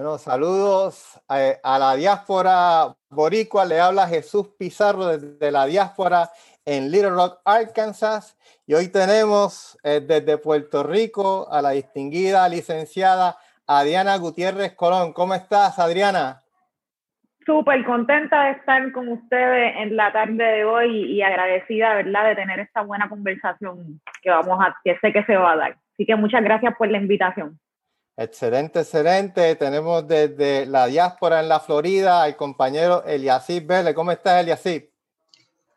Bueno, saludos a, la diáspora boricua. Le habla Jesús Pizarro desde la diáspora en Little Rock, Arkansas. Y hoy tenemos eh, desde Puerto Rico a la distinguida licenciada Adriana Gutiérrez Colón. ¿Cómo estás, Adriana? Súper contenta de estar con ustedes en la tarde de hoy y agradecida, ¿verdad?, de tener esta buena conversación que vamos a, que sé que se va a dar. Así que muchas gracias por la invitación. Excelente, excelente. Tenemos desde la diáspora en la Florida al compañero Eliasib Vélez. ¿Cómo estás, Eliasib?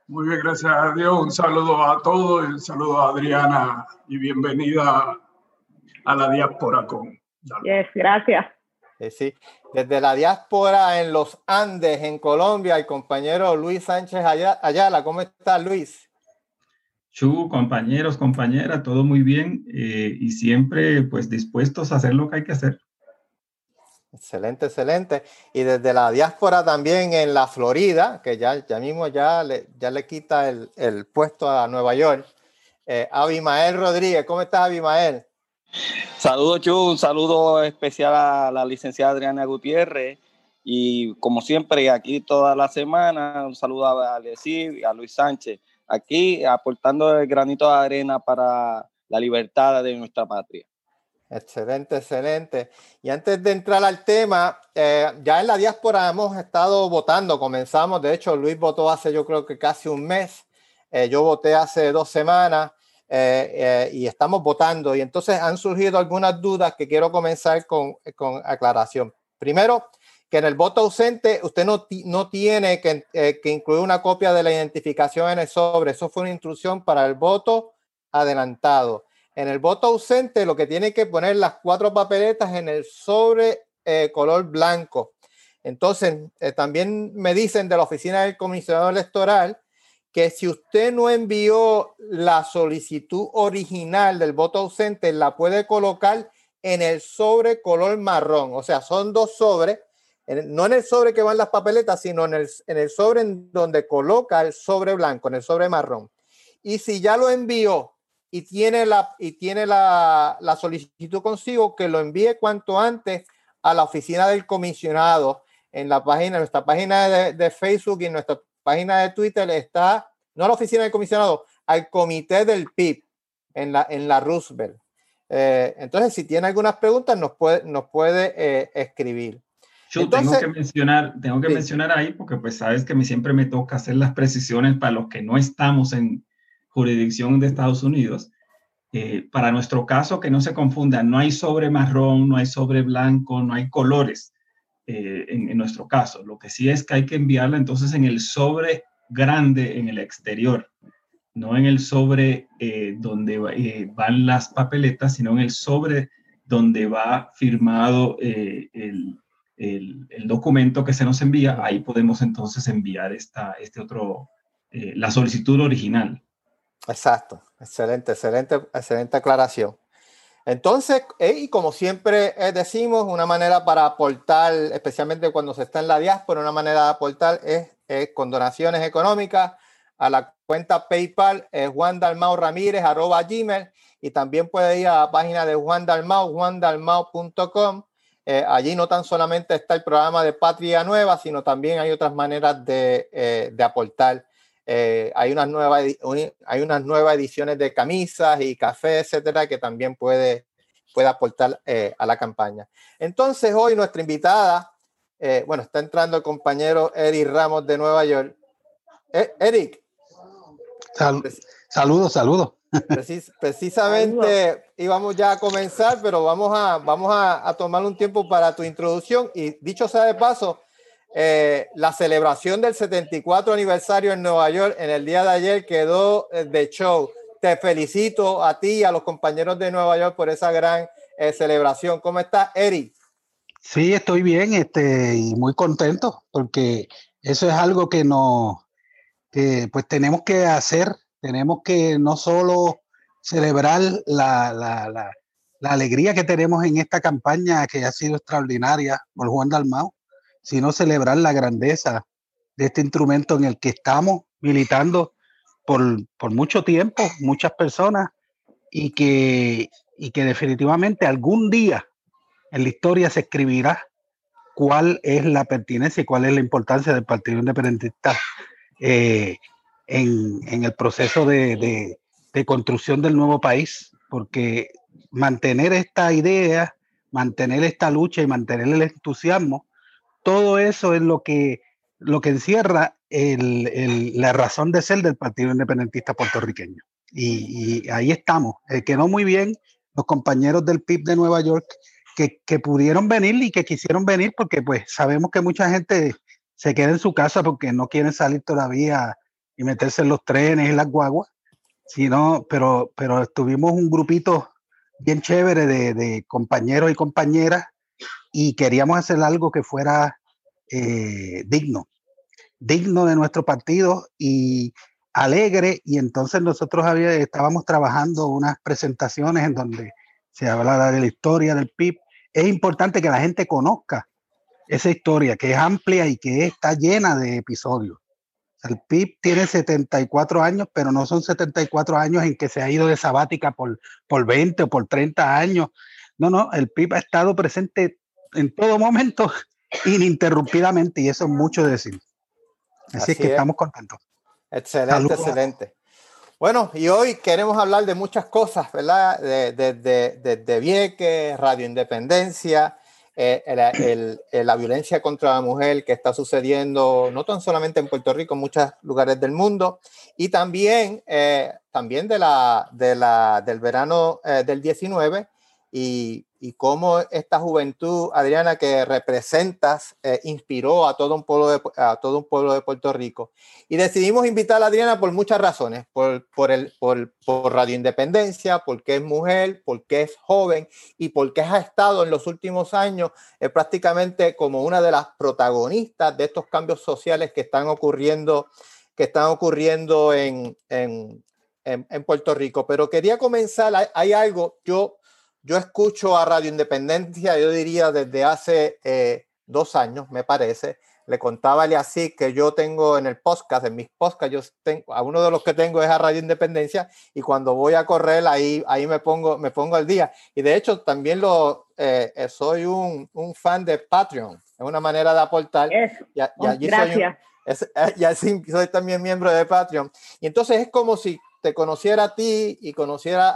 Muy bien, gracias a Dios. Un saludo a todos, un saludo a Adriana y bienvenida a la diáspora con. Yes, gracias. sí, desde la diáspora en los Andes, en Colombia, el compañero Luis Sánchez Ayala. ¿Cómo estás, Luis? Chu, compañeros, compañeras, todo muy bien eh, y siempre pues dispuestos a hacer lo que hay que hacer. Excelente, excelente. Y desde la diáspora también en la Florida, que ya, ya mismo ya le, ya le quita el, el puesto a Nueva York, eh, Abimael Rodríguez. ¿Cómo estás, Abimael? Saludos, Chu. Un saludo especial a la licenciada Adriana Gutiérrez. Y como siempre, aquí toda la semana, un saludo a Alessi y a Luis Sánchez aquí aportando el granito de arena para la libertad de nuestra patria. Excelente, excelente. Y antes de entrar al tema, eh, ya en la diáspora hemos estado votando, comenzamos, de hecho Luis votó hace yo creo que casi un mes, eh, yo voté hace dos semanas eh, y estamos votando y entonces han surgido algunas dudas que quiero comenzar con, con aclaración. Primero, que en el voto ausente usted no, no tiene que, eh, que, incluir una copia de la identificación en el sobre. Eso fue una instrucción para el voto adelantado. En el voto ausente lo que tiene que poner las cuatro papeletas en el sobre eh, color blanco. Entonces, eh, también me dicen de la oficina del comisionado electoral que si usted no envió la solicitud original del voto ausente, la puede colocar en el sobre color marrón. O sea, son dos sobres no en el sobre que van las papeletas, sino en el, en el sobre en donde coloca el sobre blanco, en el sobre marrón. Y si ya lo envió y tiene la, y tiene la, la solicitud consigo, que lo envíe cuanto antes a la oficina del comisionado en la página, nuestra página de, Facebook y nuestra página de Twitter está, no a la oficina del comisionado, al comité del PIB en la, en la Roosevelt. Eh, entonces, si tiene algunas preguntas, nos puede, nos puede eh, escribir tengo que mencionar, tengo que mencionar ahí porque pues sabes que me, siempre me toca hacer las precisiones para los que no estamos en jurisdicción de Estados Unidos. Eh, para nuestro caso, que no se confunda, no hay sobre marrón, no hay sobre blanco, no hay colores eh, en, nuestro caso. Lo que sí es que hay que enviarla entonces en el sobre grande en el exterior, no en el sobre eh, donde van las papeletas, sino en el sobre donde va firmado el, el, documento que se nos envía, ahí podemos entonces enviar esta, este otro, eh, la solicitud original. Exacto, excelente, excelente, excelente aclaración. Entonces, eh, y como siempre eh, decimos, una manera para aportar, especialmente cuando se está en la diáspora, una manera de aportar es, con donaciones económicas a la cuenta PayPal, es Juan Dalmau Ramírez, arroba Gmail, y también puede ir a la página de Juan Dalmau, juandalmau.com, eh, allí no tan solamente está el programa de Patria Nueva, sino también hay otras maneras de, eh, de aportar. Eh, hay, unas nuevas, hay unas nuevas ediciones de camisas y café, etcétera, que también puede, puede aportar a la campaña. Entonces, hoy nuestra invitada, bueno, está entrando el compañero Eric Ramos de Nueva York. Eric. saludos, saludos precisamente íbamos ya a comenzar, pero vamos a, vamos a, tomar un tiempo para tu introducción. Y dicho sea de paso, eh, la celebración del 74 aniversario en Nueva York en el día de ayer quedó eh, de show. Te felicito a ti y a los compañeros de Nueva York por esa gran eh, celebración. ¿Cómo estás, Eric? Sí, estoy bien este, y muy contento porque eso es algo que no, que pues tenemos que hacer tenemos que no solo celebrar la, alegría que tenemos en esta campaña que ha sido extraordinaria por Juan Dalmau, sino celebrar la grandeza de este instrumento en el que estamos militando por, mucho tiempo, muchas personas, y que, y que definitivamente algún día en la historia se escribirá cuál es la pertinencia y cuál es la importancia del Partido Independentista eh, en, el proceso de, construcción del nuevo país, porque mantener esta idea, mantener esta lucha y mantener el entusiasmo, todo eso es lo que, lo que encierra el, la razón de ser del Partido Independentista puertorriqueño. Y, ahí estamos. Eh, quedó muy bien los compañeros del PIB de Nueva York que, que, pudieron venir y que quisieron venir porque pues sabemos que mucha gente se queda en su casa porque no quieren salir todavía y meterse en los trenes y las guaguas, sino, pero, pero estuvimos un grupito bien chévere de, de compañeros y compañeras y queríamos hacer algo que fuera eh, digno, digno de nuestro partido y alegre. Y entonces nosotros había, estábamos trabajando unas presentaciones en donde se habla de la historia del PIB. Es importante que la gente conozca esa historia, que es amplia y que está llena de episodios. El PIB tiene 74 años, pero no son 74 años en que se ha ido de sabática por, por 20 o por 30 años. No, no, el PIB ha estado presente en todo momento, ininterrumpidamente, y eso es mucho decir. Así, que estamos contentos. Excelente, excelente. Bueno, y hoy queremos hablar de muchas cosas, ¿verdad? Desde de, de, de, Vieques, Radio Independencia, eh, la violencia contra la mujer que está sucediendo no tan solamente en Puerto Rico, en muchos lugares del mundo, y también, eh, también de la, de la, del verano eh, del 19 y, y cómo esta juventud, Adriana, que representas, eh, inspiró a todo, un pueblo de, a todo un pueblo de Puerto Rico. Y decidimos invitar a Adriana por muchas razones, por, por, el, por, por Radio Independencia, porque es mujer, porque es joven y porque ha estado en los últimos años eh, prácticamente como una de las protagonistas de estos cambios sociales que están ocurriendo, que están ocurriendo en, en, en, en Puerto Rico. Pero quería comenzar, hay, hay algo, yo yo escucho a Radio Independencia, yo diría desde hace eh, dos años, me parece. Le contaba así que yo tengo en el podcast, en mis podcasts, yo tengo, a uno de los que tengo es a Radio Independencia y cuando voy a correr ahí, ahí me pongo, me pongo al día. Y de hecho también lo, eh, eh, soy un, un, fan de Patreon, es una manera de aportar. y, allí gracias. Soy y así soy también miembro de Patreon. Y entonces es como si te conociera a ti y conociera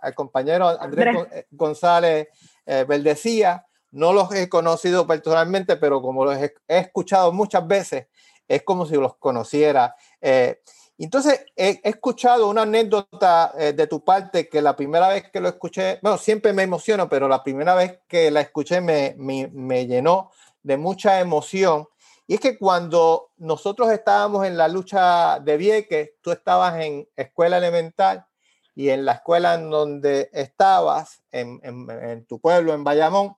al compañero Andrés, eh, González eh, Verdecía. No los he conocido personalmente, pero como los he, escuchado muchas veces, es como si los conociera. Eh, entonces, he, escuchado una anécdota eh, de tu parte que la primera vez que lo escuché, bueno, siempre me emociono, pero la primera vez que la escuché me, me, me llenó de mucha emoción y es que cuando nosotros estábamos en la lucha de Vieques, tú estabas en escuela elemental y en la escuela en donde estabas, en, en, tu pueblo, en Bayamón,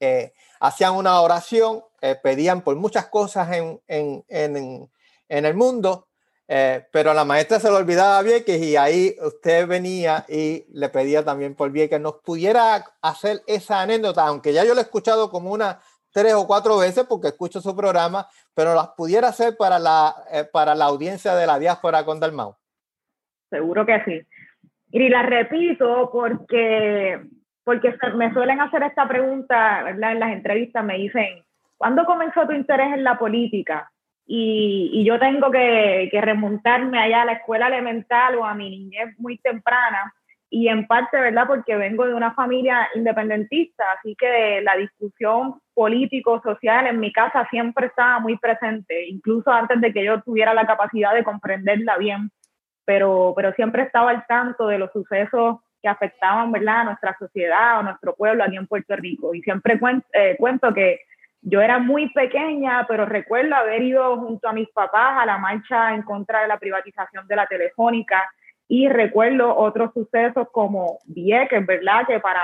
eh, hacían una oración, eh, pedían por muchas cosas en, en el mundo, eh, pero la maestra se lo olvidaba Vieques y ahí usted venía y le pedía también por Vieques. ¿Nos pudiera hacer esa anécdota? Aunque ya yo lo he escuchado como una tres o cuatro veces porque escucho su programa, pero las pudiera hacer para la, eh, para la audiencia de la diáspora con Dalmau. Seguro que sí. Y la repito porque, porque me suelen hacer esta pregunta ¿verdad? en las entrevistas, me dicen, ¿cuándo comenzó tu interés en la política? Y, y yo tengo que, que remontarme allá a la escuela elemental o a mi niñez muy temprana y en parte, ¿verdad? Porque vengo de una familia independentista, así que la discusión político-social en mi casa siempre estaba muy presente, incluso antes de que yo tuviera la capacidad de comprenderla bien, pero, pero siempre estaba al tanto de los sucesos que afectaban, ¿verdad?, a nuestra sociedad o nuestro pueblo aquí en Puerto Rico. Y siempre cuento, eh, cuento que yo era muy pequeña, pero recuerdo haber ido junto a mis papás a la marcha en contra de la privatización de la telefónica, y recuerdo otros sucesos como Vieques, ¿verdad? Que para,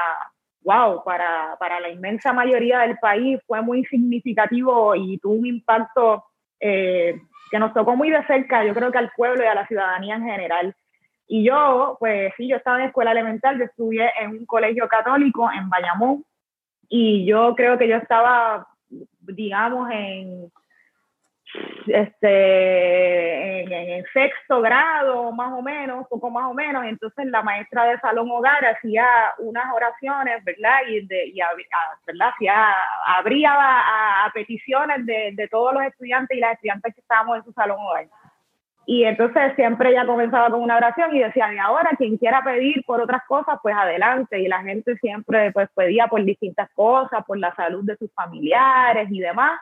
wow, para, para la inmensa mayoría del país fue muy significativo y tuvo un impacto eh, que nos tocó muy de cerca, yo creo que al pueblo y a la ciudadanía en general. Y yo, pues sí, yo estaba en escuela elemental, yo estudié en un colegio católico en Bayamón y yo creo que yo estaba, digamos, en este, en, sexto grado, más o menos, poco más o menos. Entonces la maestra de salón hogar hacía unas oraciones, ¿verdad? Y, de, y ¿verdad? Hacía, abría a, peticiones de, de, todos los estudiantes y las estudiantes que estábamos en su salón hogar. Y entonces siempre ella comenzaba con una oración y decía, y ahora quien quiera pedir por otras cosas, pues adelante. Y la gente siempre pues pedía por distintas cosas, por la salud de sus familiares y demás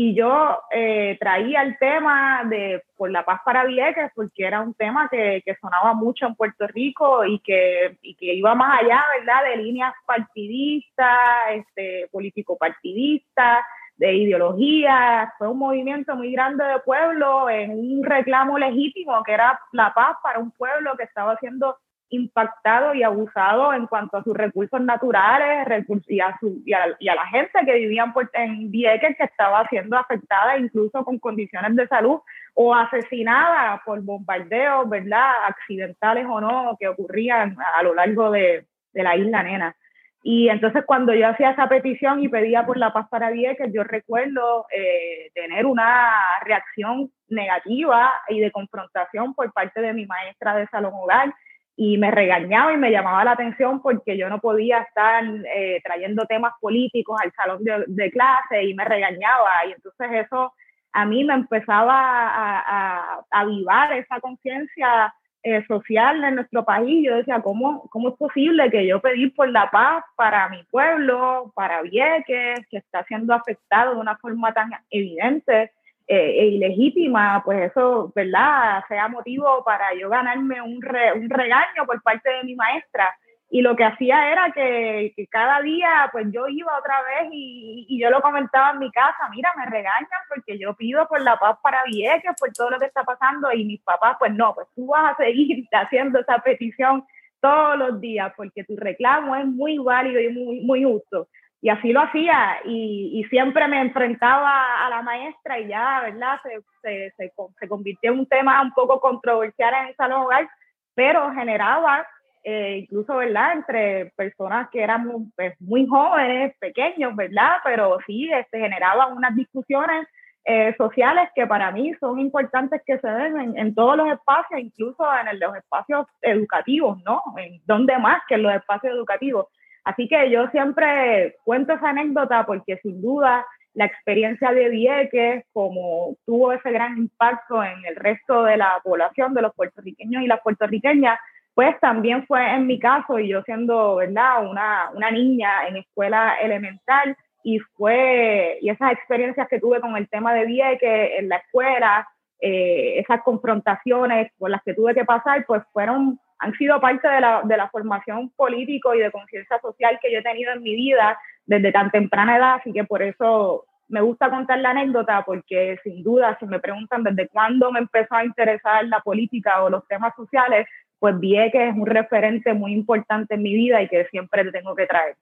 y yo eh, traía el tema de por la paz para Vieques porque era un tema que, que sonaba mucho en Puerto Rico y que, y que, iba más allá, ¿verdad?, de líneas partidistas, este, político-partidistas, de ideología. Fue un movimiento muy grande de pueblo en un reclamo legítimo que era la paz para un pueblo que estaba siendo impactado y abusado en cuanto a sus recursos naturales y, a, la gente que vivía en Vieques que estaba siendo afectada incluso con condiciones de salud o asesinada por bombardeos, ¿verdad? Accidentales o no, que ocurrían a lo largo de, de la isla Nena. Y entonces cuando yo hacía esa petición y pedía por la paz para Vieques, yo recuerdo eh, tener una reacción negativa y de confrontación por parte de mi maestra de salón hogar, y me regañaba y me llamaba la atención porque yo no podía estar eh, trayendo temas políticos al salón de, clase y me regañaba y entonces eso a mí me empezaba a, avivar esa conciencia eh, social en nuestro país. Yo decía, ¿cómo, ¿cómo es posible que yo pedí por la paz para mi pueblo, para Vieques, que está siendo afectado de una forma tan evidente? Eh, e ilegítima, pues eso, ¿verdad? Sea motivo para yo ganarme un, un regaño por parte de mi maestra. Y lo que hacía era que, que cada día, pues yo iba otra vez y, y, yo lo comentaba en mi casa, mira, me regañan porque yo pido por la paz para Vieques, por todo lo que está pasando, y mis papás, pues no, pues tú vas a seguir haciendo esa petición todos los días porque tu reclamo es muy válido y muy, muy justo y así lo hacía y, siempre me enfrentaba a la maestra y ya, ¿verdad? Se, se, se, se, convirtió en un tema un poco controversial en el salón hogar, pero generaba eh, incluso, ¿verdad? Entre personas que éramos pues, muy jóvenes, pequeños, ¿verdad? Pero sí, este, generaba unas discusiones eh, sociales que para mí son importantes que se den en, en, todos los espacios, incluso en los espacios educativos, ¿no? En donde más que en los espacios educativos Así que yo siempre cuento esa anécdota porque sin duda la experiencia de Vieques, como tuvo ese gran impacto en el resto de la población, de los puertorriqueños y las puertorriqueñas, pues también fue en mi caso, y yo siendo, ¿verdad?, una, una niña en escuela elemental, y fue, y esas experiencias que tuve con el tema de Vieques en la escuela, eh, esas confrontaciones por las que tuve que pasar, pues fueron han sido parte de la, de la formación político y de conciencia social que yo he tenido en mi vida desde tan temprana edad, así que por eso me gusta contar la anécdota porque sin duda si me preguntan desde cuándo me empezó a interesar la política o los temas sociales, pues vi que es un referente muy importante en mi vida y que siempre le tengo que traer.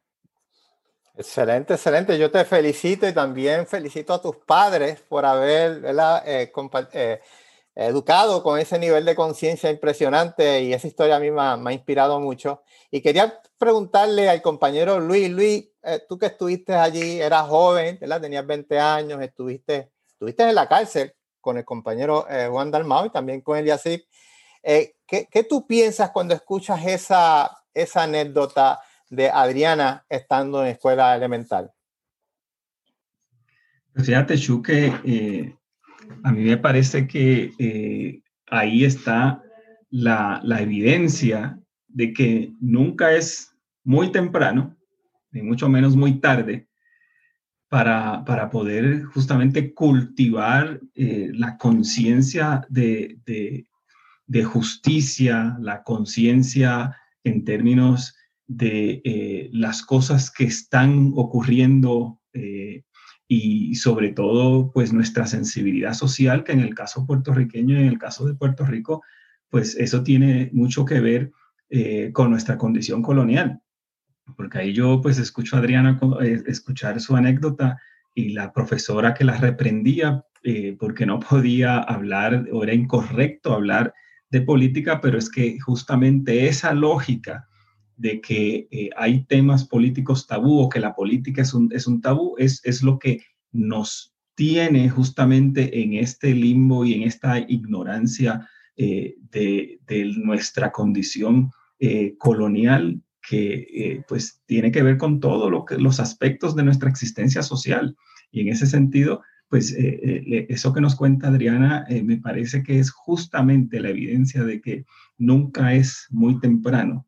Excelente, excelente. Yo te felicito y también felicito a tus padres por haber. Eh, eh, educado con ese nivel de conciencia impresionante y esa historia a mí me ha, inspirado mucho. Y quería preguntarle al compañero Luis, Luis, eh, tú que estuviste allí, eras joven, ¿verdad? tenías 20 años, estuviste, estuviste en la cárcel con el compañero eh, Juan Dalmao y también con el Eh, ¿qué, ¿qué, tú piensas cuando escuchas esa, esa anécdota de Adriana estando en escuela elemental? Pues fíjate, Chu, que eh, a mí me parece que eh, ahí está la, la, evidencia de que nunca es muy temprano, ni mucho menos muy tarde, para, para poder justamente cultivar eh, la conciencia de, de, justicia, la conciencia en términos de eh, las cosas que están ocurriendo y sobre todo pues nuestra sensibilidad social, que en el caso puertorriqueño y en el caso de Puerto Rico, pues eso tiene mucho que ver eh, con nuestra condición colonial. Porque ahí yo pues escucho a Adriana eh, escuchar su anécdota y la profesora que la reprendía eh, porque no podía hablar o era incorrecto hablar de política, pero es que justamente esa lógica de que eh, hay temas políticos tabú o que la política es un, es un tabú, es, es lo que nos tiene justamente en este limbo y en esta ignorancia eh, de, nuestra condición eh, colonial que pues tiene que ver con todos lo los aspectos de nuestra existencia social. Y en ese sentido, pues eso que nos cuenta Adriana me parece que es justamente la evidencia de que nunca es muy temprano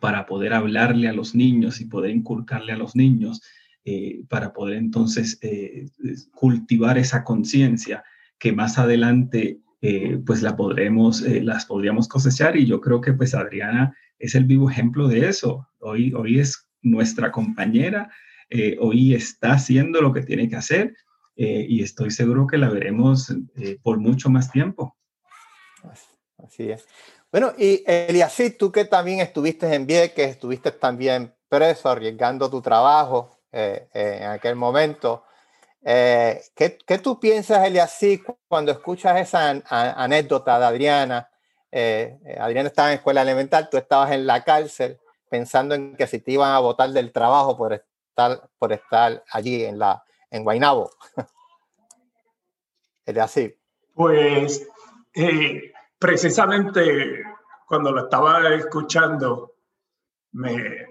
para poder hablarle a los niños y poder inculcarle a los niños, eh, para poder entonces eh, cultivar esa conciencia que más adelante eh, pues la podremos, las podríamos cosechar y yo creo que pues Adriana es el vivo ejemplo de eso. Hoy, hoy es nuestra compañera, hoy está haciendo lo que tiene que hacer y estoy seguro que la veremos por mucho más tiempo. Así es. Bueno, y Eliasid, tú que también estuviste en Vieques, estuviste también preso, arriesgando tu trabajo eh, eh, en aquel momento. Eh, ¿qué, ¿qué, tú piensas, Eliasid, cuando escuchas esa anécdota de Adriana? Adriana estaba en escuela elemental, tú estabas en la cárcel pensando en que si te iban a votar del trabajo por estar, por estar allí en, la, en Guaynabo. Eliasid. Pues precisamente cuando lo estaba escuchando, me,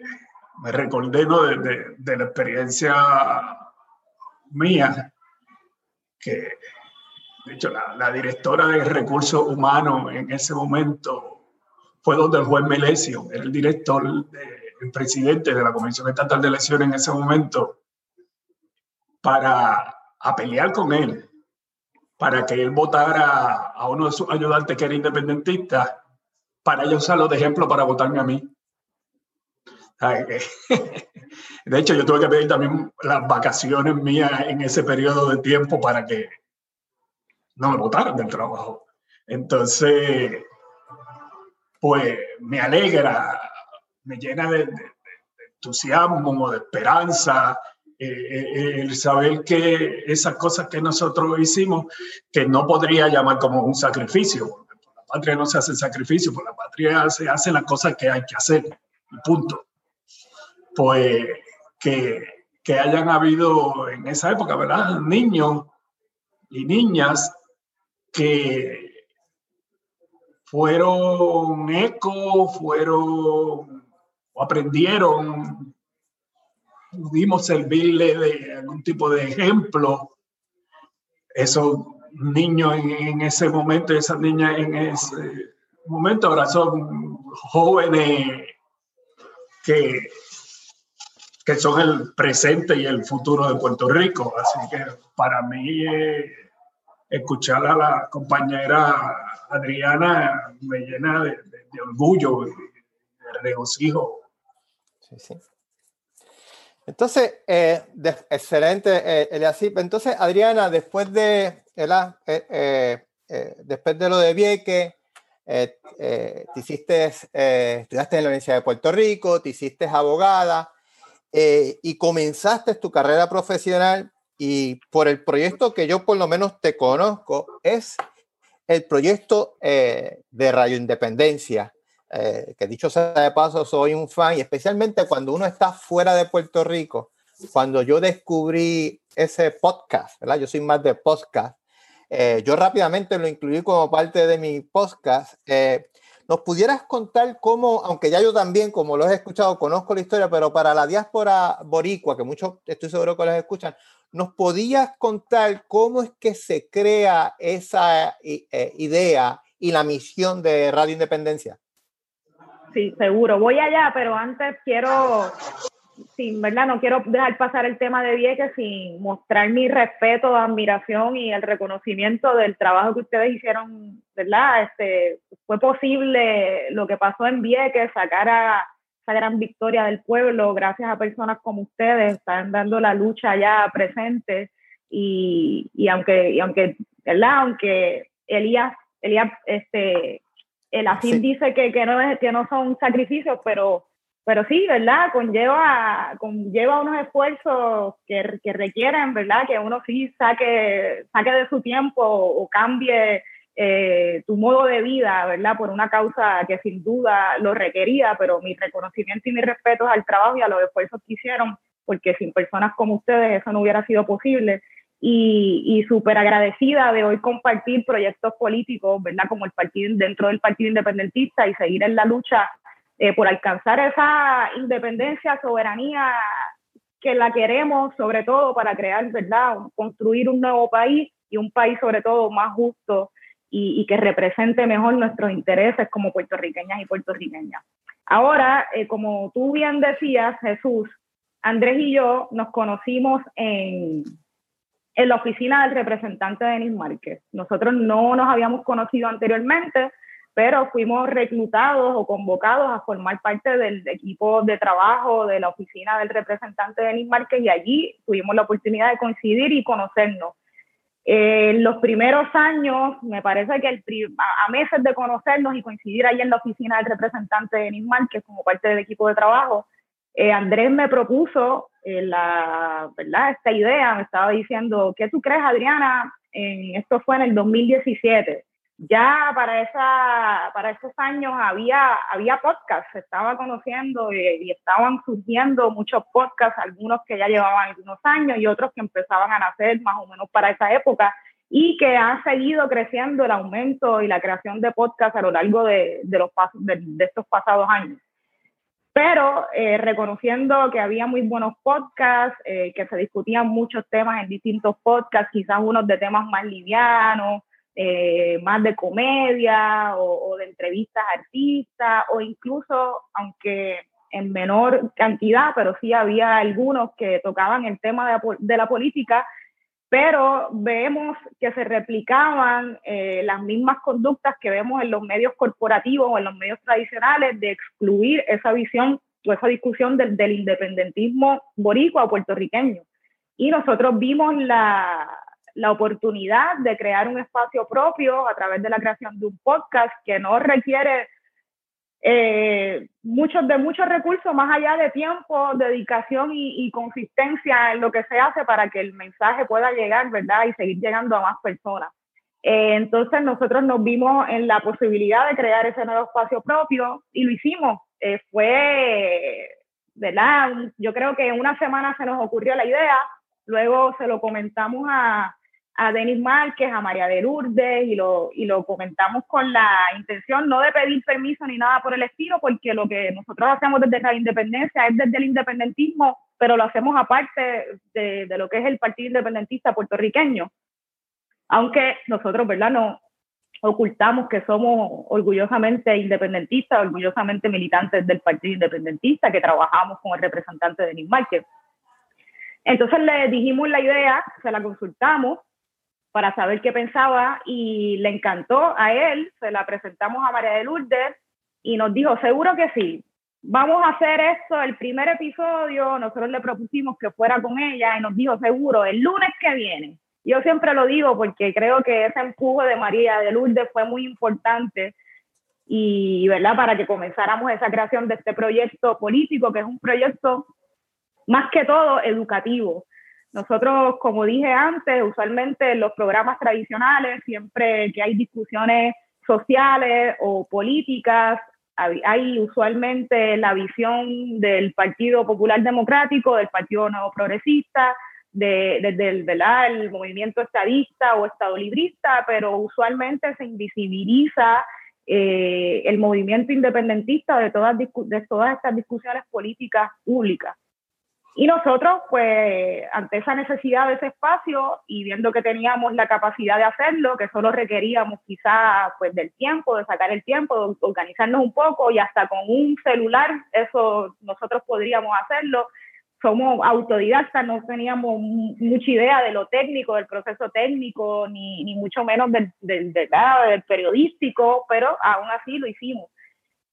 me recordé de, la experiencia mía, que de hecho la, directora de recursos humanos en ese momento fue donde el juez Melesio, el director, el presidente de la Comisión Estatal de Elecciones en ese momento, para a pelear con él para que él votara a uno de sus ayudantes que era independentista, para ellos usarlo de ejemplo para votarme a mí. De hecho, yo tuve que pedir también las vacaciones mías en ese periodo de tiempo para que no me votaran del trabajo. Entonces, pues me alegra, me llena de, de, de entusiasmo, de esperanza, eh, eh, el saber que esas cosas que nosotros hicimos, que no podría llamar como un sacrificio, porque por la patria no se hace sacrificio, por la patria se hacen las cosas que hay que hacer, punto. Pues que, que hayan habido en esa época, ¿verdad? Niños y niñas que fueron eco, fueron o aprendieron pudimos servirle de algún tipo de ejemplo. Esos niños en, ese momento, esas niñas en ese momento, ahora son jóvenes que, que son el presente y el futuro de Puerto Rico. Así que para mí escuchar a la compañera Adriana me llena de, orgullo y de regocijo. Sí, sí. Entonces, eh, excelente, eh, Entonces, Adriana, después de, eh, eh, después de lo de Vieque, te hiciste, estudiaste en la Universidad de Puerto Rico, te hiciste abogada y comenzaste tu carrera profesional y por el proyecto que yo por lo menos te conozco, es el proyecto de Radio Independencia. Eh, que dicho sea de paso, soy un fan y especialmente cuando uno está fuera de Puerto Rico, cuando yo descubrí ese podcast, ¿verdad? Yo soy más de podcast. Eh, yo rápidamente lo incluí como parte de mi podcast. Eh, ¿Nos pudieras contar cómo, aunque ya yo también, como lo he escuchado, conozco la historia, pero para la diáspora boricua, que muchos estoy seguro que los escuchan, ¿nos podías contar cómo es que se crea esa idea y la misión de Radio Independencia? Sí, seguro. Voy allá, pero antes quiero, sin verdad, no quiero dejar pasar el tema de Vieques sin mostrar mi respeto, admiración y el reconocimiento del trabajo que ustedes hicieron, ¿verdad? Este, fue posible lo que pasó en Vieques, sacar a esa gran victoria del pueblo, gracias a personas como ustedes, están dando la lucha ya presente y, y aunque, y aunque, ¿verdad? Aunque Elías, Elías, este, el AFIN dice que, que, no es, que no son sacrificios, pero, pero sí, ¿verdad? Conlleva, conlleva unos esfuerzos que, que requieren, ¿verdad? Que uno sí saque, saque de su tiempo o cambie eh, tu modo de vida, ¿verdad? Por una causa que sin duda lo requería, pero mi reconocimiento y mi respeto al trabajo y a los esfuerzos que hicieron, porque sin personas como ustedes eso no hubiera sido posible. Y, y súper agradecida de hoy compartir proyectos políticos, ¿verdad? Como el partido dentro del Partido Independentista y seguir en la lucha eh, por alcanzar esa independencia, soberanía que la queremos, sobre todo para crear, ¿verdad? Construir un nuevo país y un país sobre todo más justo y, que represente mejor nuestros intereses como puertorriqueñas y puertorriqueñas. Ahora, eh, como tú bien decías, Jesús, Andrés y yo nos conocimos en, en la oficina del representante Denis Márquez. Nosotros no nos habíamos conocido anteriormente, pero fuimos reclutados o convocados a formar parte del equipo de trabajo de la oficina del representante Denis Márquez y allí tuvimos la oportunidad de coincidir y conocernos. En los primeros años, me parece que el, a meses de conocernos y coincidir ahí en la oficina del representante Denis Márquez como parte del equipo de trabajo, eh, Andrés me propuso eh, la, ¿verdad? esta idea, me estaba diciendo, ¿qué tú crees, Adriana? En, esto fue en el 2017 ya para, esa, para esos años había, había podcasts, se estaba conociendo y, estaban surgiendo muchos podcasts, algunos que ya llevaban algunos años y otros que empezaban a nacer más o menos para esa época y que han seguido creciendo el aumento y la creación de podcasts a lo largo de, de los de, de, estos pasados años. Pero eh, reconociendo que había muy buenos podcasts, eh, que se discutían muchos temas en distintos podcasts, quizás unos de temas más livianos, eh, más de comedia o, de entrevistas a artistas o incluso, aunque en menor cantidad, pero sí había algunos que tocaban el tema de, la política, pero vemos que se replicaban eh, las mismas conductas que vemos en los medios corporativos o en los medios tradicionales de excluir esa visión o esa discusión del, del independentismo boricua o puertorriqueño. Y nosotros vimos la, la oportunidad de crear un espacio propio a través de la creación de un podcast que no requiere eh, muchos de muchos recursos más allá de tiempo, dedicación y, consistencia en lo que se hace para que el mensaje pueda llegar, ¿verdad? Y seguir llegando a más personas. Eh, entonces nosotros nos vimos en la posibilidad de crear ese nuevo espacio propio y lo hicimos. Eh, fue, ¿verdad? Yo creo que en una semana se nos ocurrió la idea, luego se lo comentamos a, a Denis Márquez, a María de Lourdes, y lo, y lo comentamos con la intención no de pedir permiso ni nada por el estilo, porque lo que nosotros hacemos desde la independencia es desde el independentismo, pero lo hacemos aparte de, de lo que es el Partido Independentista puertorriqueño. Aunque nosotros, ¿verdad? No ocultamos que somos orgullosamente independentistas, orgullosamente militantes del Partido Independentista, que trabajamos con el representante Denis Márquez. Entonces le dijimos la idea, se la consultamos para saber qué pensaba y le encantó a él, se la presentamos a María de Lourdes y nos dijo, seguro que sí, vamos a hacer esto, el primer episodio, nosotros le propusimos que fuera con ella y nos dijo, seguro, el lunes que viene. Yo siempre lo digo porque creo que ese empuje de María de Lourdes fue muy importante y, ¿verdad?, para que comenzáramos esa creación de este proyecto político, que es un proyecto más que todo educativo nosotros, como dije antes, usualmente en los programas tradicionales, siempre que hay discusiones sociales o políticas, hay usualmente la visión del Partido Popular Democrático, del Partido Nuevo Progresista, de, el movimiento estadista o estadolibrista, pero usualmente se invisibiliza eh, el movimiento independentista de todas, de todas estas discusiones políticas públicas. Y nosotros, pues, ante esa necesidad de ese espacio y viendo que teníamos la capacidad de hacerlo, que solo requeríamos quizá, pues, del tiempo, de sacar el tiempo, de organizarnos un poco y hasta con un celular, eso nosotros podríamos hacerlo. Somos autodidactas, no teníamos mucha idea de lo técnico, del proceso técnico, ni, ni mucho menos del, del, del, del periodístico, pero aún así lo hicimos.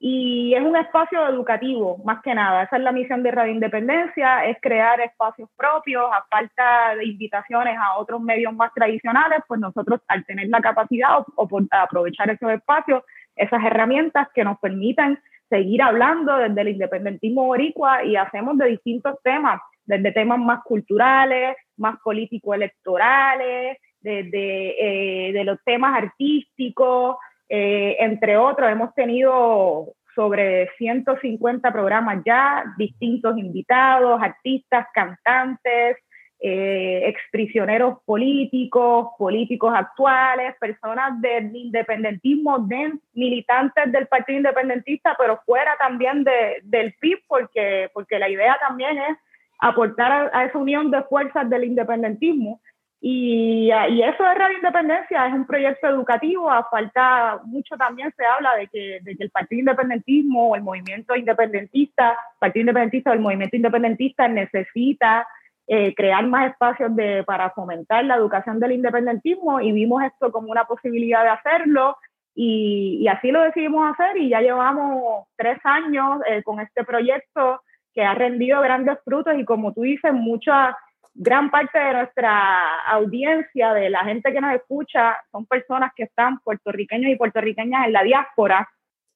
Y es un espacio educativo, más que nada. Esa es la misión de Radio Independencia, es crear espacios propios, a falta de invitaciones a otros medios más tradicionales, pues nosotros al tener la capacidad o, aprovechar esos espacios, esas herramientas que nos permitan seguir hablando desde el independentismo boricua y hacemos de distintos temas, desde temas más culturales, más político-electorales, desde eh, de los temas artísticos, eh, entre otros, hemos tenido sobre 150 programas ya, distintos invitados, artistas, cantantes, eh, exprisioneros políticos, políticos actuales, personas del independentismo, de, militantes del Partido Independentista, pero fuera también de, del PIB, porque, porque la idea también es aportar a, esa unión de fuerzas del independentismo. Y, y, eso de Radio Independencia es un proyecto educativo, a falta, mucho también se habla de que, de que el Partido Independentismo o el movimiento independentista, Partido Independentista o el movimiento independentista necesita eh, crear más espacios de, para fomentar la educación del independentismo y vimos esto como una posibilidad de hacerlo y, y así lo decidimos hacer y ya llevamos tres años eh, con este proyecto que ha rendido grandes frutos y como tú dices, mucha, gran parte de nuestra audiencia, de la gente que nos escucha, son personas que están puertorriqueños y puertorriqueñas en la diáspora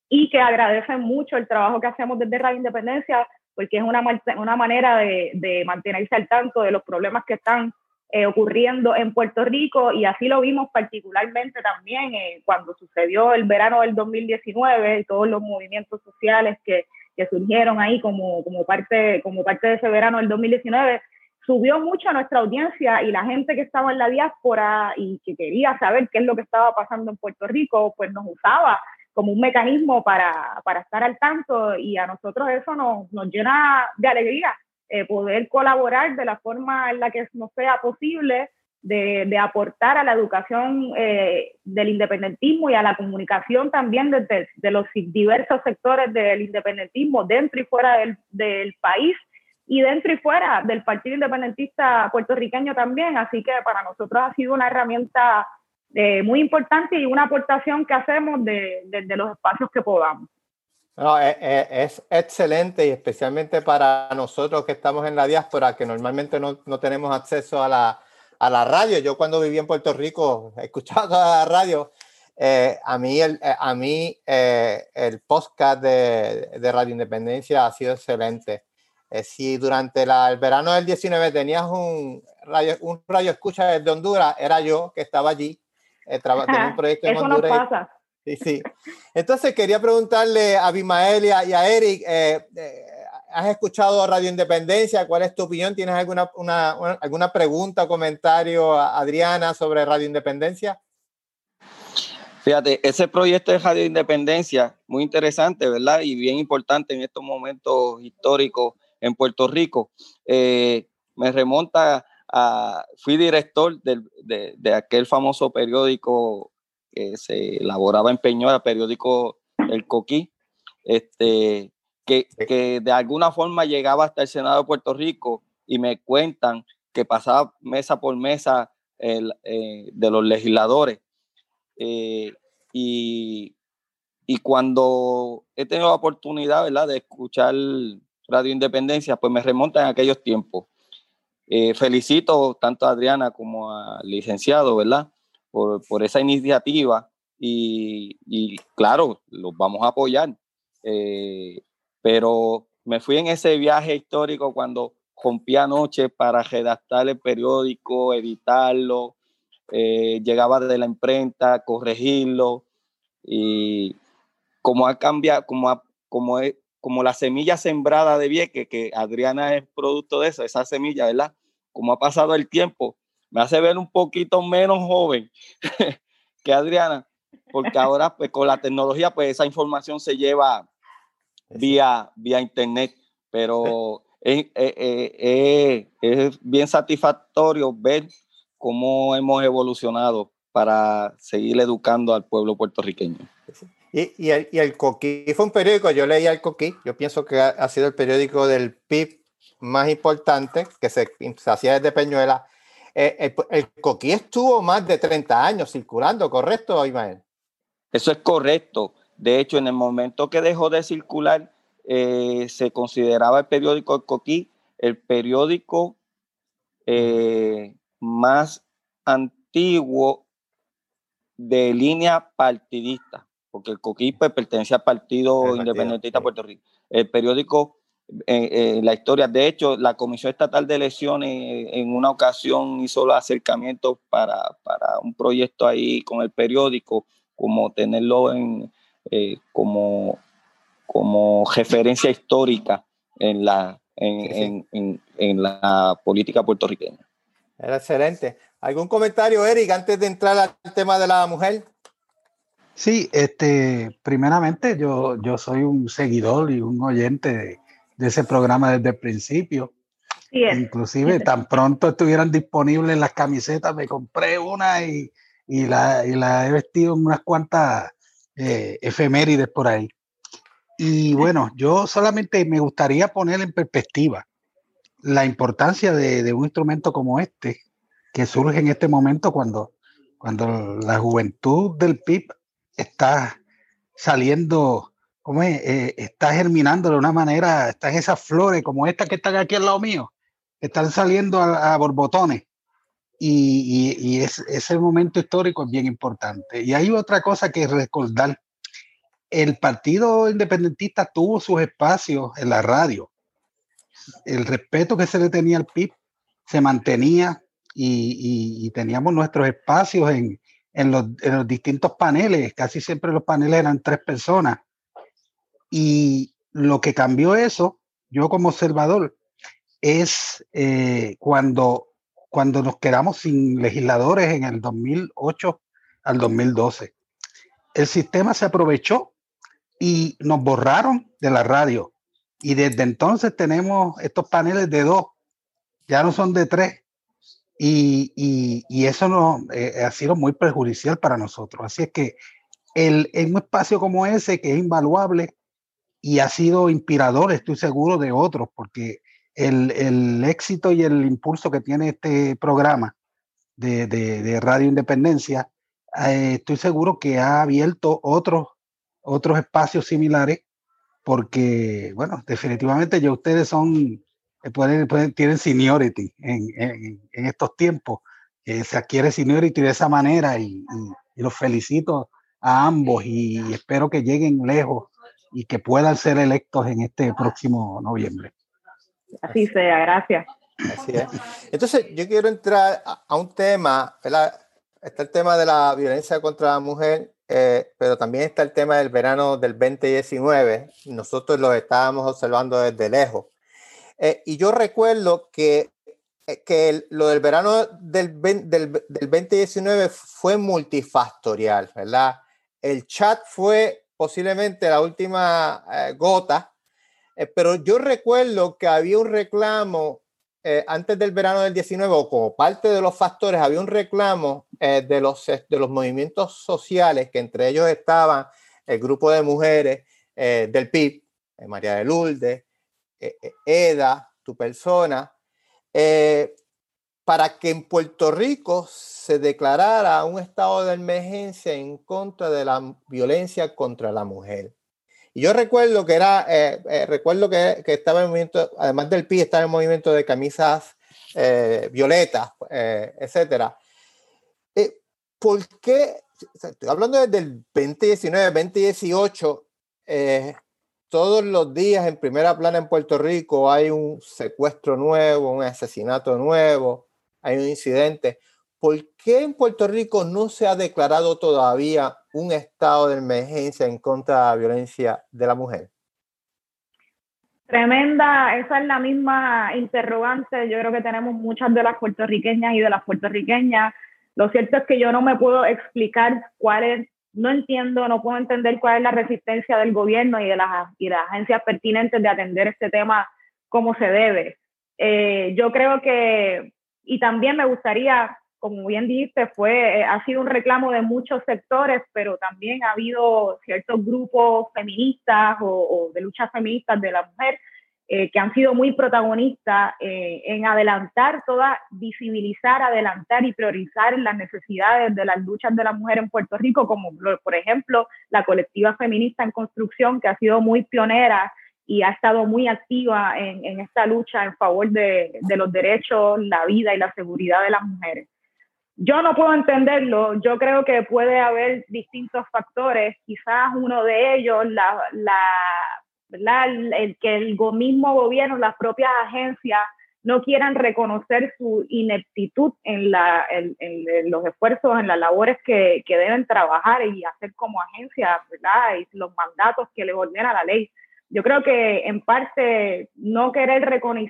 y que agradecen mucho el trabajo que hacemos desde Radio Independencia porque es una, una manera de, de, mantenerse al tanto de los problemas que están eh, ocurriendo en Puerto Rico y así lo vimos particularmente también eh, cuando sucedió el verano del 2019 y todos los movimientos sociales que, que surgieron ahí como, como, parte, como parte de ese verano del 2019 subió mucho a nuestra audiencia y la gente que estaba en la diáspora y que quería saber qué es lo que estaba pasando en Puerto Rico, pues nos usaba como un mecanismo para, para estar al tanto y a nosotros eso nos, nos llena de alegría eh, poder colaborar de la forma en la que nos sea posible de, de aportar a la educación eh, del independentismo y a la comunicación también de, de, los diversos sectores del independentismo dentro y fuera del, del país y dentro y fuera del Partido Independentista puertorriqueño también. Así que para nosotros ha sido una herramienta eh, muy importante y una aportación que hacemos desde de, los espacios que podamos. No, es, e, es, excelente y especialmente para nosotros que estamos en la diáspora, que normalmente no, no tenemos acceso a la, a la, radio. Yo cuando viví en Puerto Rico escuchaba toda la radio. Eh, a mí, el, eh, a mí eh, el podcast de, de, Radio Independencia ha sido excelente. Eh, si durante la, el verano del 19 tenías un radio, un radio escucha desde Honduras, era yo que estaba allí eh, tenía un proyecto en Eso Honduras. Nos pasa. Sí, sí. Entonces quería preguntarle a Bimael y a, Eric, eh, eh, ¿has escuchado Radio Independencia? ¿Cuál es tu opinión? ¿Tienes alguna, una, alguna pregunta o comentario, Adriana, sobre Radio Independencia? Fíjate, ese proyecto de Radio Independencia, muy interesante, ¿verdad? Y bien importante en estos momentos históricos en Puerto Rico. me remonta fui director de, de, aquel famoso periódico que se elaboraba en Peñora, periódico El Coquí, este, que, que, de alguna forma llegaba hasta el Senado de Puerto Rico y me cuentan que pasaba mesa por mesa el, eh, de los legisladores. Eh, y, y, cuando he tenido la oportunidad ¿verdad? de escuchar Radio Independencia, pues me remonta en aquellos tiempos. Eh, felicito tanto a Adriana como al licenciado, ¿verdad? Por, por esa iniciativa y, y, claro, los vamos a apoyar. Eh, pero me fui en ese viaje histórico cuando rompí anoche para redactar el periódico, editarlo, eh, llegaba de la imprenta, corregirlo y como ha cambiado, como, como es, como la semilla sembrada de Vieque, que Adriana es producto de eso, esa semilla, ¿verdad? Como ha pasado el tiempo, me hace ver un poquito menos joven que Adriana, porque ahora pues con la tecnología pues esa información se lleva vía, vía internet, pero es, es bien satisfactorio ver cómo hemos evolucionado para seguir educando al pueblo puertorriqueño. Y, el, y, Coquí fue un periódico, yo leía el Coquí, yo pienso que ha, sido el periódico del PIB más importante que se, hacía desde Peñuela. Eh, el, el, Coquí estuvo más de 30 años circulando, ¿correcto, Imael? Eso es correcto. De hecho, en el momento que dejó de circular, eh, se consideraba el periódico El Coquí el periódico eh, más antiguo de línea partidista porque el Coquipe pertenece al Partido Independentista de Puerto Rico. El periódico, eh, eh, la historia, de hecho, la Comisión Estatal de Elecciones eh, en una ocasión hizo los acercamientos para, para un proyecto ahí con el periódico, como tenerlo en, eh, como, como referencia histórica en la, en, en, en, en la política puertorriqueña. Era excelente. ¿Algún comentario, Eric, antes de entrar al tema de la mujer? Sí, este, primeramente yo, yo soy un seguidor y un oyente de, ese programa desde el principio. Inclusive tan pronto estuvieran disponibles las camisetas, me compré una y, la, he vestido en unas cuantas eh, efemérides por ahí. Y bueno, yo solamente me gustaría poner en perspectiva la importancia de, un instrumento como este, que surge en este momento cuando, cuando la juventud del PIB está saliendo, ¿cómo es? Eh, está germinando de una manera, están esas flores como estas que están aquí al lado mío, están saliendo a, borbotones. Y, es, ese momento histórico es bien importante. Y hay otra cosa que recordar. El Partido Independentista tuvo sus espacios en la radio. El respeto que se le tenía al PIB se mantenía y teníamos nuestros espacios en, en los, distintos paneles, casi siempre los paneles eran tres personas. Y lo que cambió eso, yo como observador, es eh, cuando, cuando nos quedamos sin legisladores en el 2008 al 2012. El sistema se aprovechó y nos borraron de la radio. Y desde entonces tenemos estos paneles de dos, ya no son de tres. Y, eso no, eh, ha sido muy perjudicial para nosotros. Así es que el, en un espacio como ese, que es invaluable y ha sido inspirador, estoy seguro, de otros, porque el, éxito y el impulso que tiene este programa de, Radio Independencia, eh, estoy seguro que ha abierto otros, otros espacios similares, porque, bueno, definitivamente ya ustedes son pueden, pueden, tienen seniority en, en, estos tiempos. se adquiere seniority de esa manera y, los felicito a ambos y espero que lleguen lejos y que puedan ser electos en este próximo noviembre. Así sea, gracias. Así es. Entonces, yo quiero entrar a, un tema, ¿verdad? Está el tema de la violencia contra la mujer, eh, pero también está el tema del verano del 2019. Nosotros lo estábamos observando desde lejos. Eh, y yo recuerdo que, eh, que lo del verano del, del, del 2019 fue multifactorial, ¿verdad? El chat fue posiblemente la última eh, gota, pero yo recuerdo que había un reclamo antes del verano del 19, o como parte de los factores, había un reclamo de, los, de los movimientos sociales, que entre ellos estaban el grupo de mujeres del PIB, María de Lourdes, eh, eh, EDA, tu persona, eh, para que en Puerto Rico se declarara un estado de emergencia en contra de la violencia contra la mujer. Y yo recuerdo que era, recuerdo que, estaba en movimiento, además del PI, estaba en movimiento de camisas violetas, etcétera. ¿Por qué? Estoy hablando desde el 2019, 2018, todos los días en primera plana en Puerto Rico hay un secuestro nuevo, un asesinato nuevo, hay un incidente. ¿Por qué en Puerto Rico no se ha declarado todavía un estado de emergencia en contra de la violencia de la mujer? Tremenda, esa es la misma interrogante. Yo creo que tenemos muchas de las puertorriqueñas y de las puertorriqueñas. Lo cierto es que yo no me puedo explicar cuál es no entiendo, no puedo entender cuál es la resistencia del gobierno y de las, y las agencias pertinentes de atender este tema como se debe. Eh, yo creo que, y también me gustaría, como bien dijiste, fue, eh, ha sido un reclamo de muchos sectores, pero también ha habido ciertos grupos feministas o de luchas feministas de la mujer eh, que han sido muy protagonistas eh, en adelantar toda, visibilizar, adelantar y priorizar las necesidades de las luchas de la mujer en Puerto Rico, como por ejemplo la colectiva feminista en construcción, que ha sido muy pionera y ha estado muy activa en, en esta lucha en favor de, de, los derechos, la vida y la seguridad de las mujeres. Yo no puedo entenderlo, yo creo que puede haber distintos factores, quizás uno de ellos, la, la el, que el mismo gobierno, las propias agencias no quieran reconocer su ineptitud en, la, en, los esfuerzos, en las labores que, que, deben trabajar y hacer como agencia, ¿verdad? Y los mandatos que les ordena la ley. yo creo que en parte no querer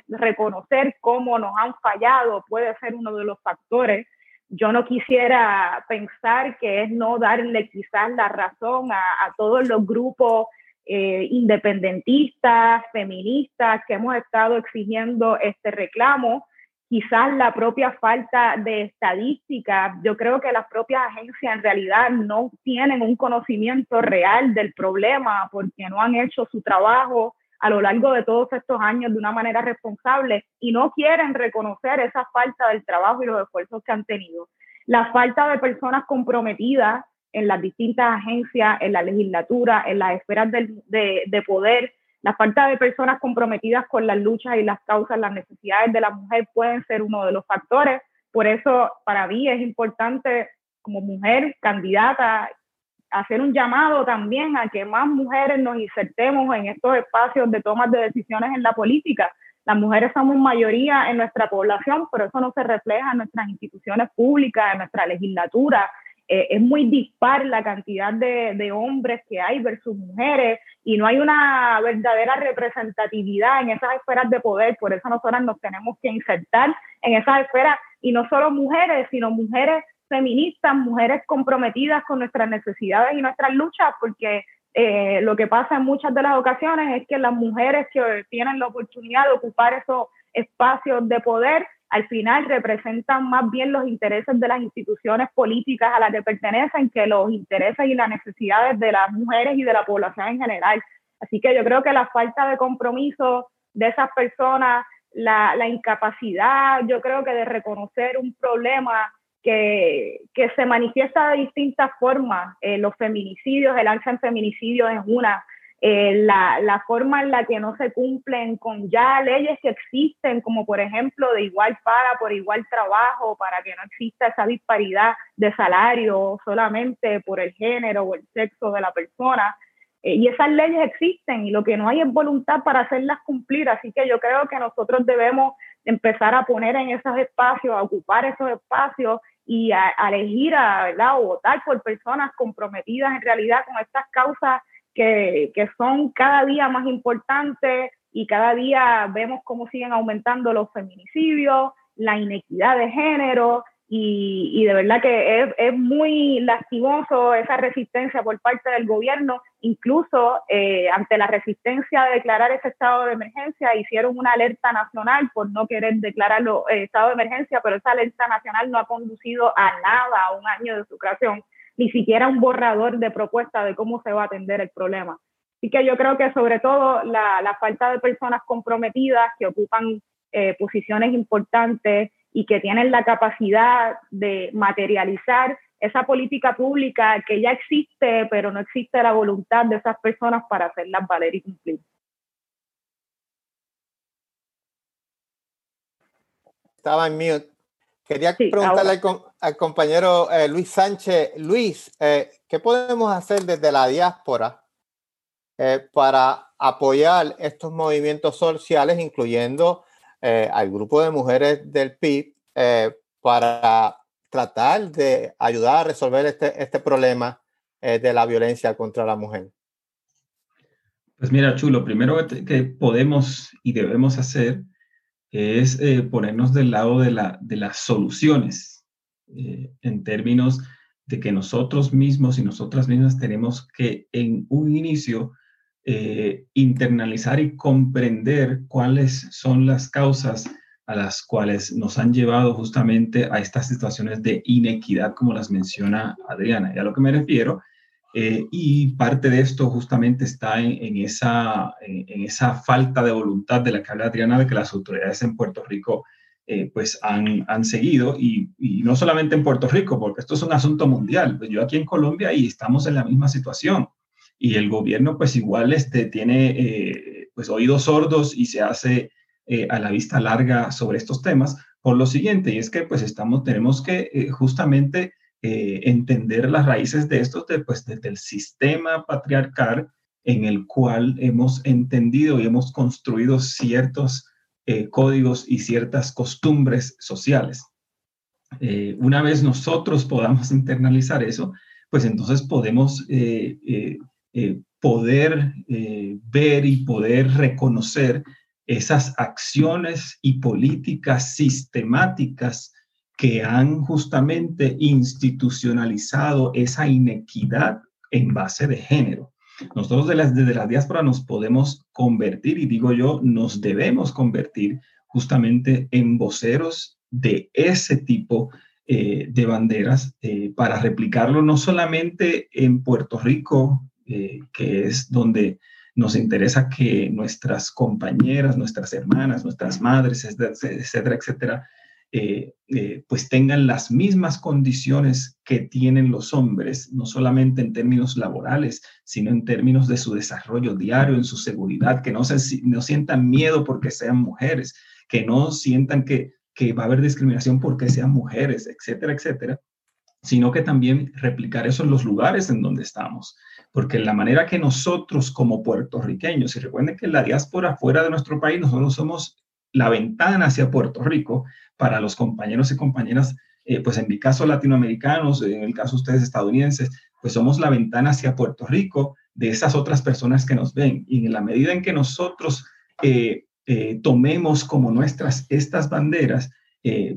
reconocer cómo nos han fallado puede ser uno de los factores. Yo no quisiera pensar que es no darle quizás la razón a, todos los grupos eh, independentistas, feministas que hemos estado exigiendo este reclamo quizás la propia falta de estadística. Yo creo que las propias agencias en realidad no tienen un conocimiento real del problema porque no han hecho su trabajo a lo largo de todos estos años de una manera responsable y no quieren reconocer esa falta del trabajo y los esfuerzos que han tenido. La falta de personas comprometidas en las distintas agencias, en la legislatura, en las esferas de, de poder, la falta de personas comprometidas con las luchas y las causas, las necesidades de la mujer pueden ser uno de los factores. Por eso, para mí es importante, como mujer candidata, hacer un llamado también a que más mujeres nos insertemos en estos espacios de tomas de decisiones en la política. Las mujeres somos mayoría en nuestra población, pero eso no se refleja en nuestras instituciones públicas, en nuestra legislatura, eh, es muy dispar la cantidad de, hombres que hay versus mujeres y no hay una verdadera representatividad en esas esferas de poder, por eso nosotras nos tenemos que insertar en esas esferas y no solo mujeres, sino mujeres feministas, mujeres comprometidas con nuestras necesidades y nuestras luchas, porque eh, lo que pasa en muchas de las ocasiones es que las mujeres que tienen la oportunidad de ocupar esos espacios de poder al final representan más bien los intereses de las instituciones políticas a las que pertenecen que los intereses y las necesidades de las mujeres y de la población en general. Así que yo creo que la falta de compromiso de esas personas, la, incapacidad, yo creo que de reconocer un problema que, que se manifiesta de distintas formas, eh, los feminicidios, el alza en feminicidios es una, eh, la, la, forma en la que no se cumplen con ya leyes que existen, como por ejemplo de igual paga por igual trabajo, para que no exista esa disparidad de salario solamente por el género o el sexo de la persona. Eh, y esas leyes existen y lo que no hay es voluntad para hacerlas cumplir. Así que yo creo que nosotros debemos empezar a poner en esos espacios, a ocupar esos espacios y a, elegir a, o votar por personas comprometidas en realidad con estas causas que, que son cada día más importantes y cada día vemos cómo siguen aumentando los feminicidios, la inequidad de género y, y, de verdad que es, es, muy lastimoso esa resistencia por parte del gobierno. Incluso eh, ante la resistencia a declarar ese estado de emergencia, hicieron una alerta nacional por no querer declararlo eh, estado de emergencia, pero esa alerta nacional no ha conducido a nada, a un año de su creación ni siquiera un borrador de propuesta de cómo se va a atender el problema. Así que yo creo que sobre todo la, falta de personas comprometidas que ocupan eh, posiciones importantes y que tienen la capacidad de materializar esa política pública que ya existe, pero no existe la voluntad de esas personas para hacerlas valer y cumplir. Estaba en mute. Quería preguntarle al, compañero eh, Luis Sánchez, Luis, eh, ¿qué podemos hacer desde la diáspora eh, para apoyar estos movimientos sociales, incluyendo al grupo de mujeres del PIB, para tratar de ayudar a resolver este, este problema de la violencia contra la mujer? Pues mira, Chulo, primero que podemos y debemos hacer es eh, ponernos del lado de, la, de las soluciones, eh, en términos de que nosotros mismos y nosotras mismas tenemos que en un inicio eh, internalizar y comprender cuáles son las causas a las cuales nos han llevado justamente a estas situaciones de inequidad, como las menciona Adriana. Y a lo que me refiero eh, y parte de esto justamente está en, esa, en, esa falta de voluntad de la que habla Adriana, de que las autoridades en Puerto Rico eh, pues han, han seguido, y, y, no solamente en Puerto Rico, porque esto es un asunto mundial. Pues yo aquí en Colombia y estamos en la misma situación, y el gobierno pues igual este, tiene eh, pues oídos sordos y se hace a la vista larga sobre estos temas, por lo siguiente, y es que pues estamos, tenemos que justamente eh, entender las raíces de esto pues, desde el sistema patriarcal en el cual hemos entendido y hemos construido ciertos eh, códigos y ciertas costumbres sociales. Eh, una vez nosotros podamos internalizar eso, pues entonces podemos poder ver y poder reconocer esas acciones y políticas sistemáticas que han justamente institucionalizado esa inequidad en base de género. Nosotros desde la diáspora nos podemos convertir, y digo yo, nos debemos convertir justamente en voceros de ese tipo eh, de banderas eh, para replicarlo no solamente en Puerto Rico, eh, que es donde nos interesa que nuestras compañeras, nuestras hermanas, nuestras madres, etcétera, etcétera, eh, eh, pues tengan las mismas condiciones que tienen los hombres, no solamente en términos laborales, sino en términos de su desarrollo diario, en su seguridad, que no, se, no sientan miedo porque sean mujeres, que no sientan que, que va a haber discriminación porque sean mujeres, etcétera, etcétera, sino que también replicar eso en los lugares en donde estamos. Porque la manera que nosotros como puertorriqueños, y recuerden que la diáspora fuera de nuestro país, nosotros somos la ventana hacia Puerto Rico para los compañeros y compañeras, eh, pues en mi caso latinoamericanos, en el caso de ustedes estadounidenses, pues somos la ventana hacia Puerto Rico de esas otras personas que nos ven. Y en la medida en que nosotros eh, eh, tomemos como nuestras estas banderas,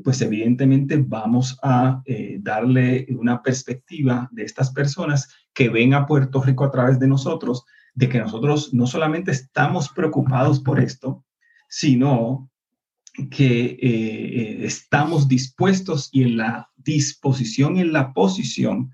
pues evidentemente vamos a darle una perspectiva de estas personas que ven a Puerto Rico a través de nosotros, de que nosotros no solamente estamos preocupados por esto, sino que eh, estamos dispuestos y en la disposición y en la posición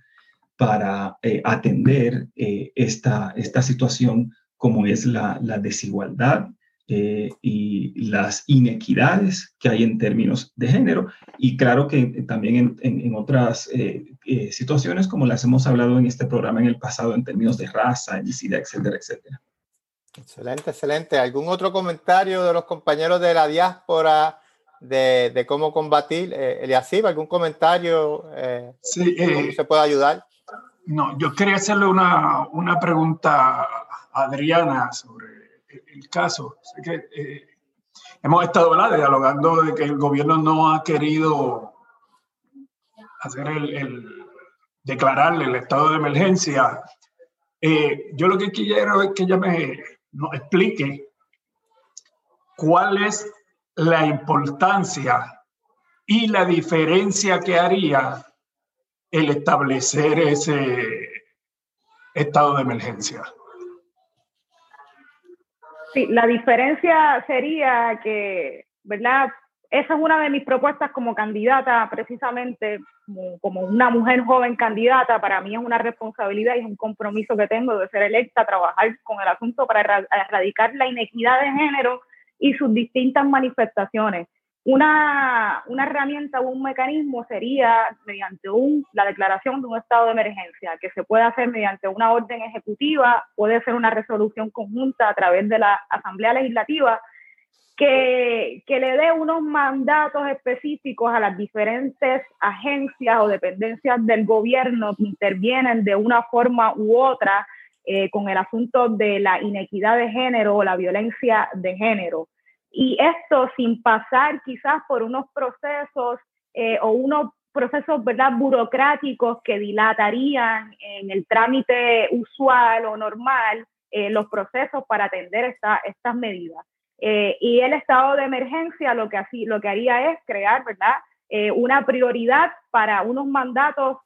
para atender esta, esta situación como es la, la desigualdad, eh, y las inequidades que hay en términos de género y claro que también en, otras eh, eh, situaciones como las hemos hablado en este programa en el pasado en términos de raza, etnicidad, etcétera, etcétera. Excelente, excelente. ¿Algún otro comentario de los compañeros de la diáspora de, de cómo combatir? Eh, Eliasib, ¿algún comentario? sí, ¿Cómo se puede ayudar? No, yo quería hacerle una, una pregunta a Adriana sobre el caso. que, eh, hemos estado dialogando de que el gobierno no ha querido hacer el, declararle el estado de emergencia. Eh, yo lo que quiero es que ella me nos explique cuál es la importancia y la diferencia que haría el establecer ese estado de emergencia. Sí, la diferencia sería que, ¿verdad? Esa es una de mis propuestas como candidata, precisamente como, una mujer joven candidata. Para mí es una responsabilidad y es un compromiso que tengo de ser electa, trabajar con el asunto para erradicar la inequidad de género y sus distintas manifestaciones. Una, una herramienta o un mecanismo sería mediante un, la declaración de un estado de emergencia, que se puede hacer mediante una orden ejecutiva, puede ser una resolución conjunta a través de la Asamblea Legislativa, que, que le dé unos mandatos específicos a las diferentes agencias o dependencias del gobierno que intervienen de una forma u otra eh, con el asunto de la inequidad de género o la violencia de género. Y esto sin pasar quizás por unos procesos eh, o unos procesos ¿verdad? burocráticos que dilatarían en el trámite usual o normal eh, los procesos para atender esta, estas medidas. Eh, y el estado de emergencia lo que, así, lo que haría es crear ¿verdad? una prioridad para unos mandatos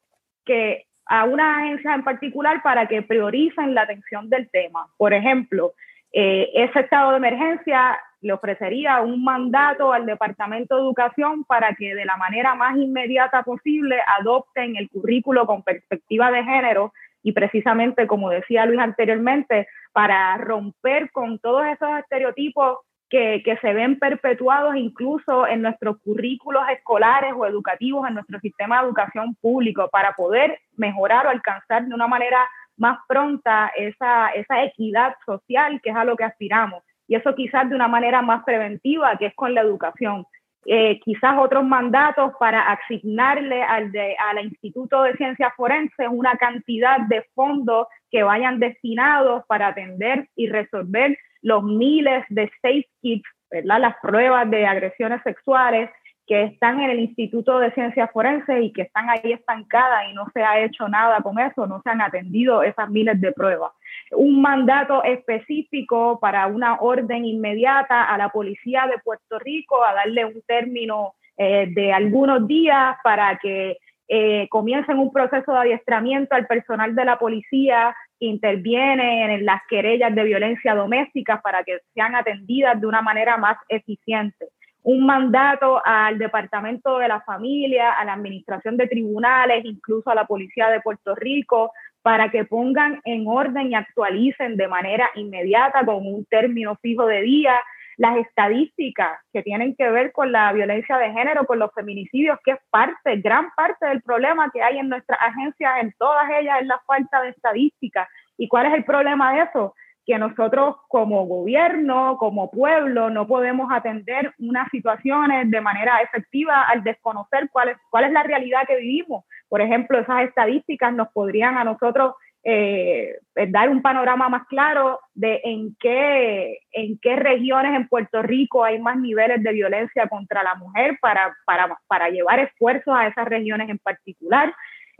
que a una agencia en particular para que prioricen la atención del tema. Por ejemplo, ese estado de emergencia le ofrecería un mandato al Departamento de Educación para que de la manera más inmediata posible adopten el currículo con perspectiva de género y precisamente, como decía Luis anteriormente, para romper con todos esos estereotipos que, que, se ven perpetuados incluso en nuestros currículos escolares o educativos, en nuestro sistema de educación público, para poder mejorar o alcanzar de una manera más pronta esa, esa equidad social que es a lo que aspiramos y eso quizás de una manera más preventiva, que es con la educación. Eh, quizás otros mandatos para asignarle al, de, al Instituto de Ciencias Forenses una cantidad de fondos que vayan destinados para atender y resolver los miles de safe kits, ¿verdad? las pruebas de agresiones sexuales que están en el Instituto de Ciencias Forenses y que están ahí estancadas y no se ha hecho nada con eso, no se han atendido esas miles de pruebas. Un mandato específico para una orden inmediata a la policía de Puerto Rico a darle un término eh, de algunos días para que eh, comiencen un proceso de adiestramiento al personal de la policía interviene en las querellas de violencia doméstica para que sean atendidas de una manera más eficiente un mandato al Departamento de la Familia, a la Administración de Tribunales, incluso a la Policía de Puerto Rico, para que pongan en orden y actualicen de manera inmediata con un término fijo de día las estadísticas que tienen que ver con la violencia de género, con los feminicidios, que es parte, gran parte del problema que hay en nuestras agencias, en todas ellas, es la falta de estadísticas. ¿Y cuál es el problema de eso? Que nosotros como gobierno, como pueblo, no podemos atender unas situaciones de manera efectiva al desconocer cuál es, cuál es la realidad que vivimos. Por ejemplo, esas estadísticas nos podrían a nosotros eh, dar un panorama más claro de en qué, en qué regiones en Puerto Rico hay más niveles de violencia contra la mujer para, para, para llevar esfuerzos a esas regiones en particular.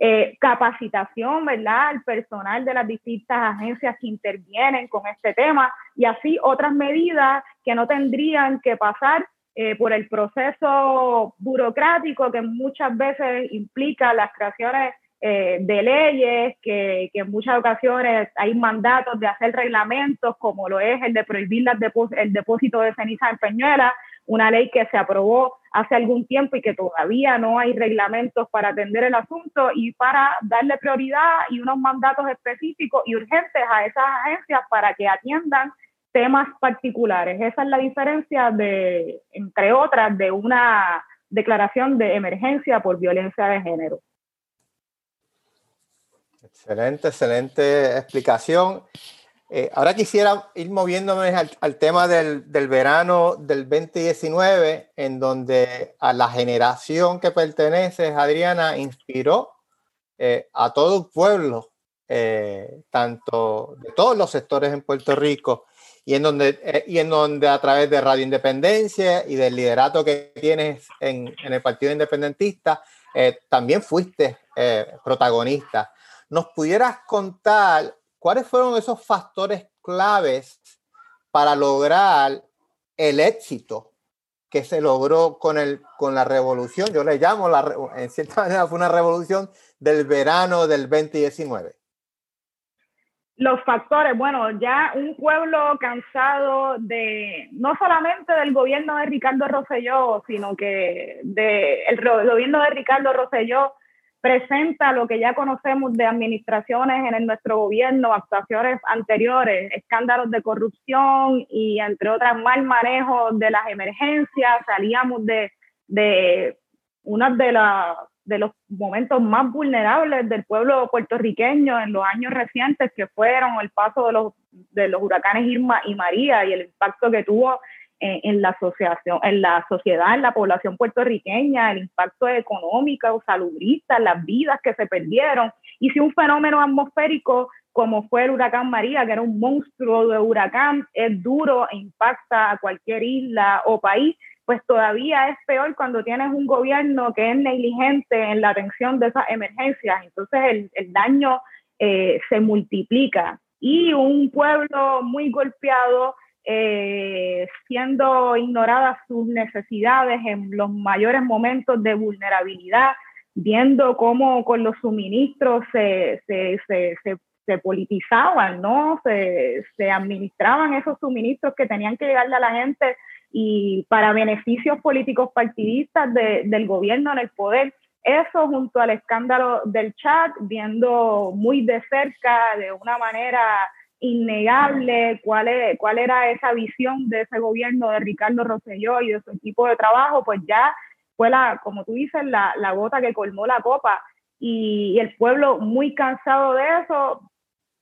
Eh, capacitación, ¿verdad?, al personal de las distintas agencias que intervienen con este tema y así otras medidas que no tendrían que pasar eh, por el proceso burocrático que muchas veces implica las creaciones eh, de leyes, que, en muchas ocasiones hay mandatos de hacer reglamentos, como lo es el de prohibir el depósito de ceniza en Peñuela, una ley que se aprobó hace algún tiempo y que todavía no hay reglamentos para atender el asunto y para darle prioridad y unos mandatos específicos y urgentes a esas agencias para que atiendan temas particulares. Esa es la diferencia de, entre otras, de una declaración de emergencia por violencia de género. Excelente, excelente explicación. Eh, ahora quisiera ir moviéndome al, tema del, verano del 2019, en donde a la generación que perteneces, Adriana, inspiró eh, a todo un pueblo, eh, tanto de todos los sectores en Puerto Rico, y en, donde, y en donde a través de Radio Independencia y del liderato que tienes en, en el Partido Independentista, también fuiste protagonista. ¿Nos pudieras contar ¿cuáles fueron esos factores claves para lograr el éxito que se logró con, el, con la revolución? Yo le llamo, la, en cierta manera, fue una revolución del verano del 2019. Los factores, bueno, ya un pueblo cansado de, no solamente del gobierno de Ricardo Rosselló, sino que del el gobierno de Ricardo Rosselló presenta lo que ya conocemos de administraciones en nuestro gobierno, actuaciones anteriores, escándalos de corrupción y entre otras mal manejo de las emergencias, salíamos de, de uno de, de los momentos más vulnerables del pueblo puertorriqueño en los años recientes, que fueron el paso de los, de los huracanes Irma y María y el impacto que tuvo en, la asociación, en la sociedad, en la población puertorriqueña, el impacto económico, salubrista, las vidas que se perdieron. Y si un fenómeno atmosférico como fue el huracán María, que era un monstruo de huracán, es duro e impacta a cualquier isla o país, pues todavía es peor cuando tienes un gobierno que es negligente en la atención de esas emergencias. Entonces el, el daño eh, se multiplica. Y un pueblo muy golpeado eh, siendo ignoradas sus necesidades en los mayores momentos de vulnerabilidad, viendo cómo con los suministros se, se, se, se politizaban, ¿no? Se, se, administraban esos suministros que tenían que llegarle a la gente y para beneficios políticos partidistas de, del gobierno en el poder. Eso junto al escándalo del chat, viendo muy de cerca, de una manera innegable cuál, es, cuál era esa visión de ese gobierno de Ricardo Rosselló y de su equipo de trabajo, pues ya fue la, como tú dices, la, la gota que colmó la copa. Y, el pueblo muy cansado de eso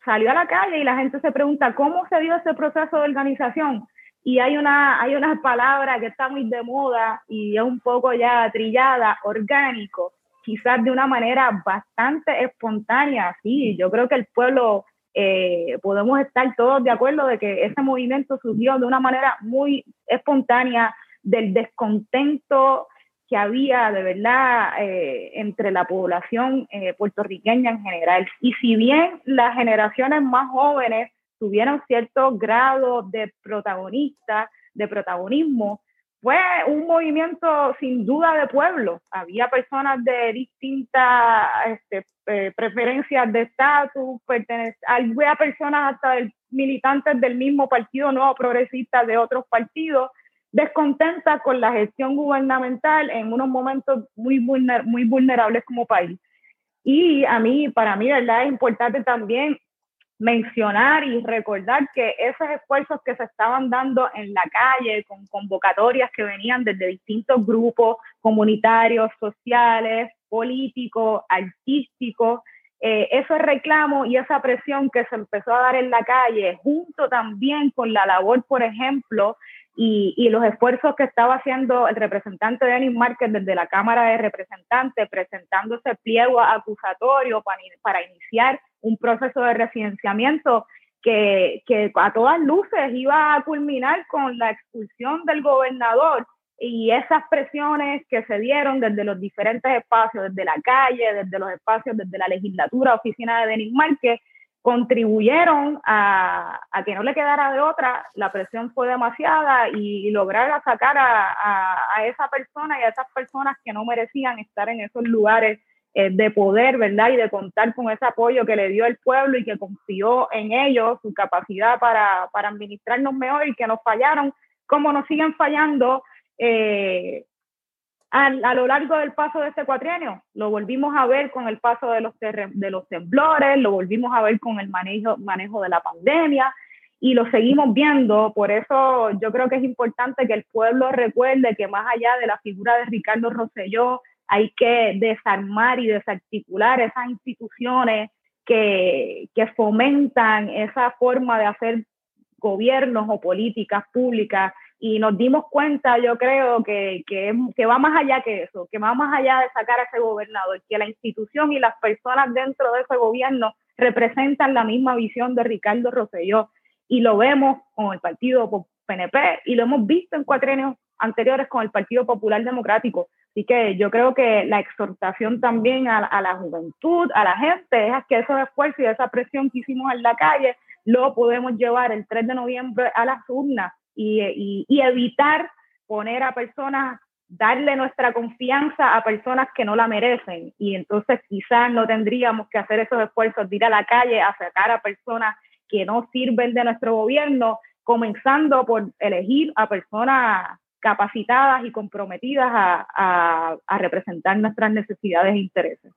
salió a la calle y la gente se pregunta cómo se dio ese proceso de organización y hay una, hay una palabra que está muy de moda y es un poco ya trillada, orgánico, quizás de una manera bastante espontánea, sí, yo creo que el pueblo eh, podemos estar todos de acuerdo de que ese movimiento surgió de una manera muy espontánea del descontento que había de verdad eh, entre la población eh, puertorriqueña en general. Y si bien las generaciones más jóvenes tuvieron cierto grado de protagonista, de protagonismo, fue un movimiento sin duda de pueblo. Había personas de distintas este, eh, preferencias de estatus, había personas hasta militantes del mismo partido, no progresistas de otros partidos, descontentas con la gestión gubernamental en unos momentos muy, muy vulnerables como país. Y a mí, para mí, ¿verdad? Es importante también mencionar y recordar que esos esfuerzos que se estaban dando en la calle con convocatorias que venían desde distintos grupos comunitarios, sociales, políticos, artísticos, eh, ese reclamo y esa presión que se empezó a dar en la calle, junto también con la labor, por ejemplo, y, y, los esfuerzos que estaba haciendo el representante Denis Márquez desde la Cámara de Representantes, presentándose pliego acusatorio para, para iniciar un proceso de residenciamiento que, que a todas luces iba a culminar con la expulsión del gobernador y esas presiones que se dieron desde los diferentes espacios, desde la calle, desde los espacios, desde la legislatura, oficina de Denis Márquez, contribuyeron a, que no le quedara de otra, la presión fue demasiada y lograr sacar a, esa persona y a esas personas que no merecían estar en esos lugares eh, de poder, ¿verdad? Y de contar con ese apoyo que le dio el pueblo y que confió en ellos, su capacidad para, para administrarnos mejor y que nos fallaron, como nos siguen fallando eh, a, lo largo del paso de este cuatrienio. Lo volvimos a ver con el paso de los, de los temblores, lo volvimos a ver con el manejo, manejo de la pandemia y lo seguimos viendo. Por eso yo creo que es importante que el pueblo recuerde que más allá de la figura de Ricardo Rosselló, hay que desarmar y desarticular esas instituciones que, que fomentan esa forma de hacer gobiernos o políticas públicas y nos dimos cuenta, yo creo, que, que, que, va más allá que eso, que va más allá de sacar a ese gobernador, que la institución y las personas dentro de ese gobierno representan la misma visión de Ricardo Rosselló y lo vemos con el partido PNP y lo hemos visto en cuatrenios anteriores con el Partido Popular Democrático. Así que yo creo que la exhortación también a, la juventud, a la gente, es que esos esfuerzos y esa presión que hicimos en la calle lo podemos llevar el 3 de noviembre a las urnas y, evitar poner a personas, darle nuestra confianza a personas que no la merecen. Y entonces quizás no tendríamos que hacer esos esfuerzos de ir a la calle a sacar a personas que no sirven de nuestro gobierno, comenzando por elegir a personas capacitadas y comprometidas a, representar nuestras necesidades e intereses.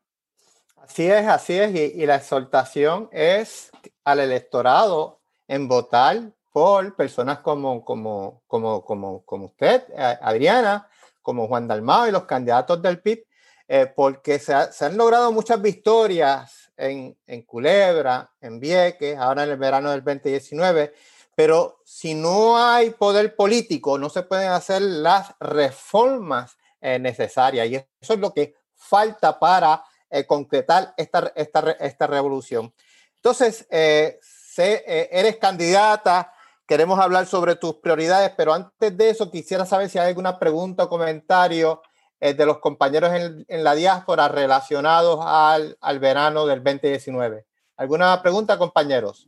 Así es, así es, y, y, la exhortación es al electorado en votar por personas como, como, como, como, como usted, Adriana, como Juan Dalmao y los candidatos del PIB, eh, porque se, se, han logrado muchas victorias en, en Culebra, en Vieques, ahora en el verano del 2019, pero si no hay poder político, no se pueden hacer las reformas eh, necesarias y eso es lo que falta para eh, concretar esta, esta, esta revolución. Entonces, sé, eres candidata Queremos hablar sobre tus prioridades, pero antes de eso quisiera saber si hay alguna pregunta o comentario eh, de los compañeros en, en, la diáspora relacionados al, al verano del 2019. ¿Alguna pregunta, compañeros?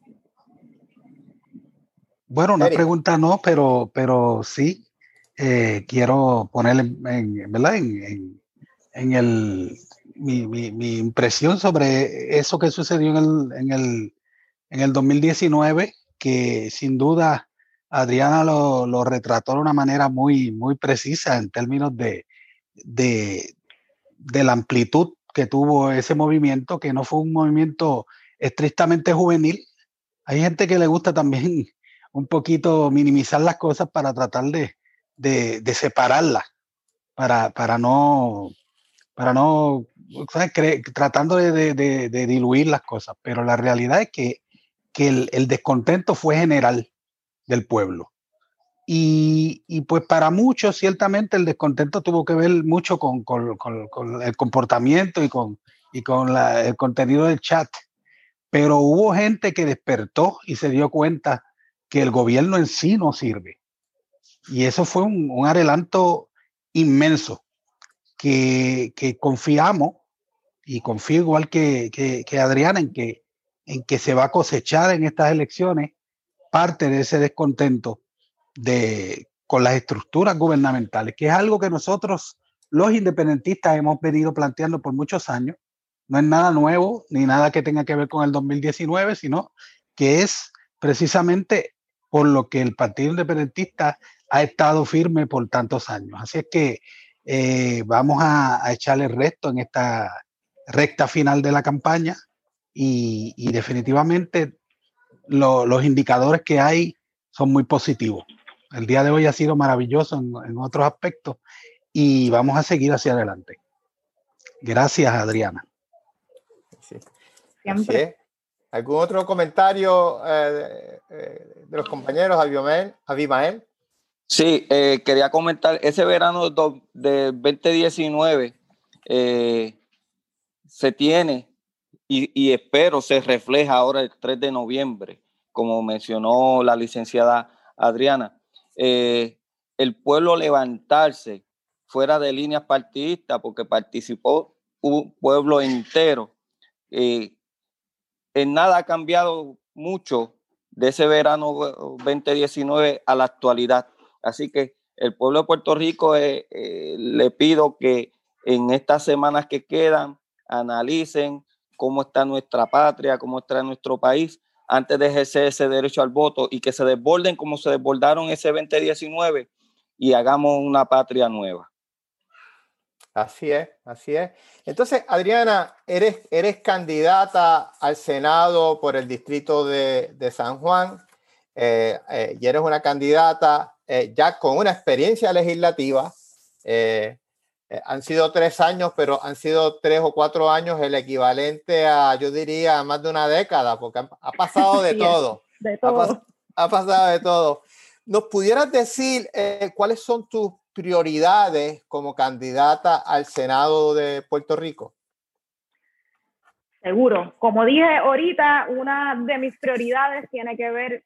Bueno, una pregunta no, pero, pero sí eh, quiero poner en, ¿verdad? En, en, el, mi, mi, mi, impresión sobre eso que sucedió en el, en el, en el 2019 que sin duda Adriana lo, retrató de una manera muy, muy precisa en términos de, de, la amplitud que tuvo ese movimiento, que no fue un movimiento estrictamente juvenil. Hay gente que le gusta también un poquito minimizar las cosas para tratar de, de, separarlas, para, para no, para no, tratando de, de, diluir las cosas. Pero la realidad es que que el, descontento fue general del pueblo. Y, pues para muchos, ciertamente, el descontento tuvo que ver mucho con, el comportamiento y con, y con el contenido del chat. Pero hubo gente que despertó y se dio cuenta que el gobierno en sí no sirve. Y eso fue un, un adelanto inmenso. que, confiamos y confío igual que, que, Adriana en que, en que se va a cosechar en estas elecciones parte de ese descontento de, con las estructuras gubernamentales, que es algo que nosotros los independentistas hemos venido planteando por muchos años. No es nada nuevo ni nada que tenga que ver con el 2019, sino que es precisamente por lo que el Partido Independentista ha estado firme por tantos años. Así es que eh, vamos a, echarle resto en esta recta final de la campaña y, definitivamente los indicadores que hay son muy positivos. El día de hoy ha sido maravilloso en, otros aspectos y vamos a seguir hacia adelante. Gracias, Adriana. ¿Algún otro comentario eh, eh, de los compañeros, Abimael? Sí, eh, quería comentar, ese verano de 2019 se tiene y, espero se refleja ahora el 3 de noviembre, como mencionó la licenciada Adriana, el pueblo levantarse fuera de líneas partidistas porque participó un pueblo entero en nada ha cambiado mucho de ese verano 2019 a la actualidad. Así que el pueblo de Puerto Rico eh, eh, le pido que en estas semanas que quedan analicen cómo está nuestra patria, cómo está nuestro país antes de ejercer ese derecho al voto y que se desborden como se desbordaron ese 2019 y hagamos una patria nueva. Así es, así es. Entonces, Adriana, eres, eres candidata al Senado por el distrito de, San Juan eh, eh, y eres una candidata eh, ya con una experiencia legislativa. han sido tres años, pero han sido tres o cuatro años el equivalente a, yo diría, más de una década, porque ha, pasado de todo. De todo. Ha, ha, pasado de todo. ¿Nos pudieras decir cuáles son tus prioridades como candidata al Senado de Puerto Rico? Seguro. Como dije ahorita, una de mis prioridades tiene que ver,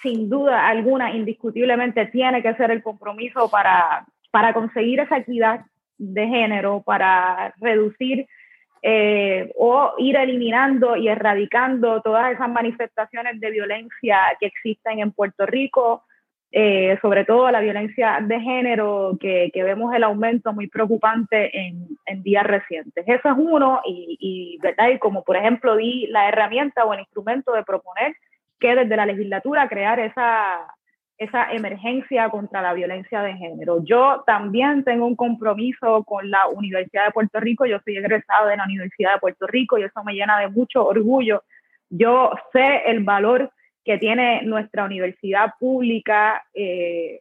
sin duda alguna, indiscutiblemente, tiene que ser el compromiso para, para conseguir esa equidad de género, para reducir eh, o ir eliminando y erradicando todas esas manifestaciones de violencia que existen en Puerto Rico, eh, sobre todo la violencia de género, que, vemos el aumento muy preocupante en, días recientes. Eso es uno, y, ¿verdad? y como por ejemplo di la herramienta o el instrumento de proponer que desde la legislatura crear esa, esa emergencia contra la violencia de género. Yo también tengo un compromiso con la Universidad de Puerto Rico, yo soy egresado de la Universidad de Puerto Rico y eso me llena de mucho orgullo. Yo sé el valor que tiene nuestra universidad pública, eh,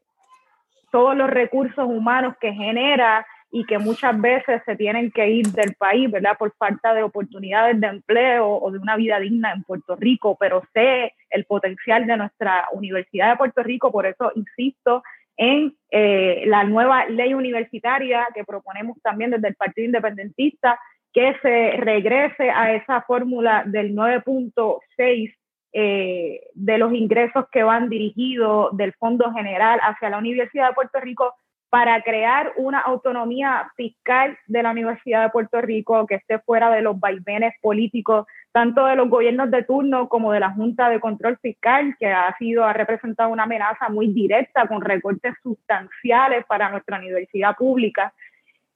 todos los recursos humanos que genera y que muchas veces se tienen que ir del país, ¿verdad? Por falta de oportunidades de empleo o de una vida digna en Puerto Rico, pero sé el potencial de nuestra Universidad de Puerto Rico, por eso insisto en eh, la nueva ley universitaria que proponemos también desde el Partido Independentista, que se regrese a esa fórmula del 9.6 eh, de los ingresos que van dirigidos del Fondo General hacia la Universidad de Puerto Rico para crear una autonomía fiscal de la Universidad de Puerto Rico que esté fuera de los vaivenes políticos, tanto de los gobiernos de turno como de la Junta de Control Fiscal, que ha sido, ha representado una amenaza muy directa con recortes sustanciales para nuestra universidad pública.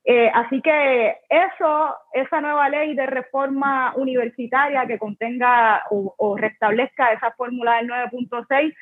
Eh, así que eso, esa nueva ley de reforma universitaria que contenga o, restablezca esa fórmula del 9.6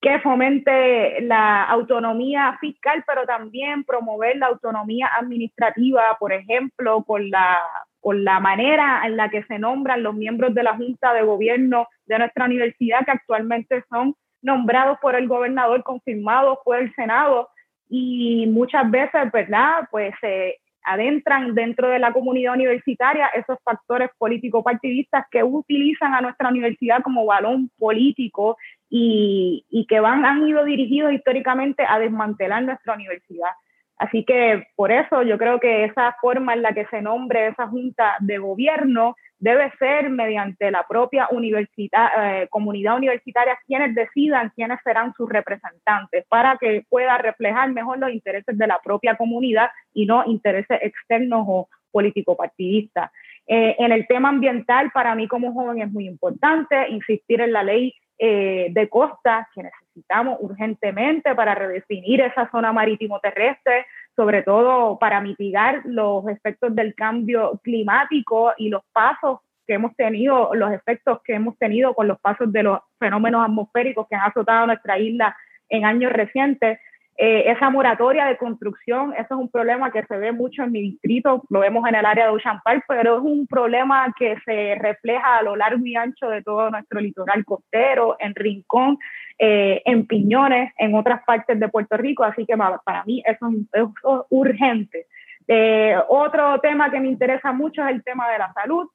que fomente la autonomía fiscal, pero también promover la autonomía administrativa, por ejemplo, con la, con la manera en la que se nombran los miembros de la Junta de Gobierno de nuestra universidad, que actualmente son nombrados por el gobernador, confirmados por el Senado, y muchas veces, ¿verdad? Pues se adentran dentro de la comunidad universitaria esos factores político-partidistas que utilizan a nuestra universidad como balón político y, que van, han ido dirigidos históricamente a desmantelar nuestra universidad. Así que por eso yo creo que esa forma en la que se nombre esa junta de gobierno debe ser mediante la propia eh, comunidad universitaria quienes decidan quiénes serán sus representantes para que pueda reflejar mejor los intereses de la propia comunidad y no intereses externos o político-partidistas. Eh, en el tema ambiental, para mí como joven es muy importante insistir en la ley eh, de costa que necesitamos urgentemente para redefinir esa zona marítimo terrestre, sobre todo para mitigar los efectos del cambio climático y los pasos que hemos tenido, los efectos que hemos tenido con los pasos de los fenómenos atmosféricos que han azotado nuestra isla en años recientes. Eh, esa moratoria de construcción, eso es un problema que se ve mucho en mi distrito, lo vemos en el área de Ocean Park, pero es un problema que se refleja a lo largo y ancho de todo nuestro litoral costero, en Rincón, eh, en Piñones, en otras partes de Puerto Rico, así que para mí eso es, urgente. Eh, otro tema que me interesa mucho es el tema de la salud.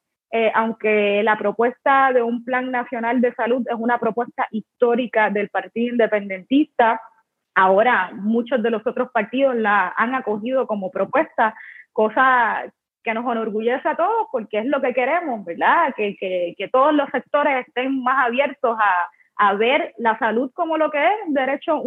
aunque la propuesta de un plan nacional de salud es una propuesta histórica del Partido Independentista, Ahora, muchos de los otros partidos la han acogido como propuesta, cosa que nos enorgullece a todos porque es lo que queremos, ¿verdad? Que, todos los sectores estén más abiertos a, a, ver la salud como lo que es un derecho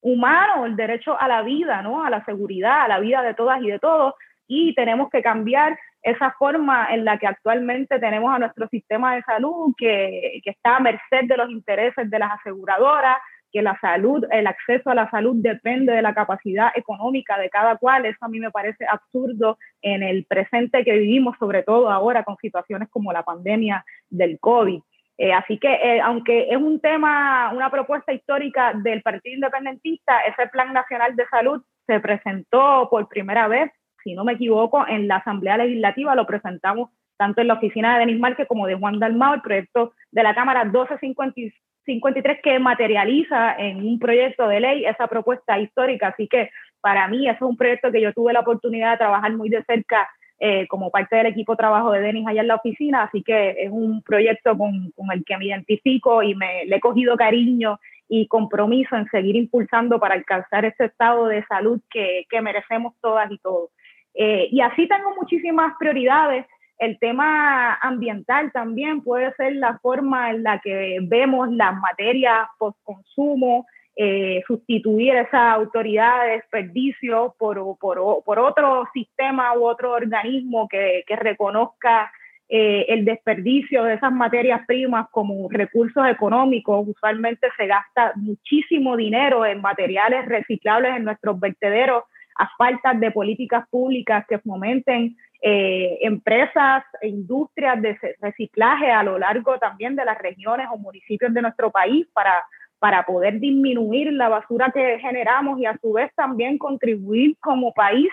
humano, el derecho a la vida, ¿no? A la seguridad, a la vida de todas y de todos. Y tenemos que cambiar esa forma en la que actualmente tenemos a nuestro sistema de salud, que, que está a merced de los intereses de las aseguradoras, que la salud, el acceso a la salud depende de la capacidad económica de cada cual. Eso a mí me parece absurdo en el presente que vivimos, sobre todo ahora con situaciones como la pandemia del COVID. Eh, así que, eh, aunque es un tema, una propuesta histórica del Partido Independentista, ese Plan Nacional de Salud se presentó por primera vez, si no me equivoco, en la Asamblea Legislativa, lo presentamos tanto en la oficina de Denis Márquez como de Juan Dalmao, el proyecto de la Cámara 1256 53 que materializa en un proyecto de ley esa propuesta histórica. Así que para mí eso es un proyecto que yo tuve la oportunidad de trabajar muy de cerca eh, como parte del equipo de trabajo de Denis allá en la oficina, así que es un proyecto con, con, el que me identifico y me le he cogido cariño y compromiso en seguir impulsando para alcanzar ese estado de salud que, que merecemos todas y todos. Eh, y así tengo muchísimas prioridades el tema ambiental también puede ser la forma en la que vemos las materias post-consumo, eh, sustituir esa autoridad de desperdicio por, otro sistema u otro organismo que, reconozca eh, el desperdicio de esas materias primas como recursos económicos. Usualmente se gasta muchísimo dinero en materiales reciclables en nuestros vertederos a falta de políticas públicas que fomenten eh, empresas e industrias de reciclaje a lo largo también de las regiones o municipios de nuestro país para, para poder disminuir la basura que generamos y a su vez también contribuir como país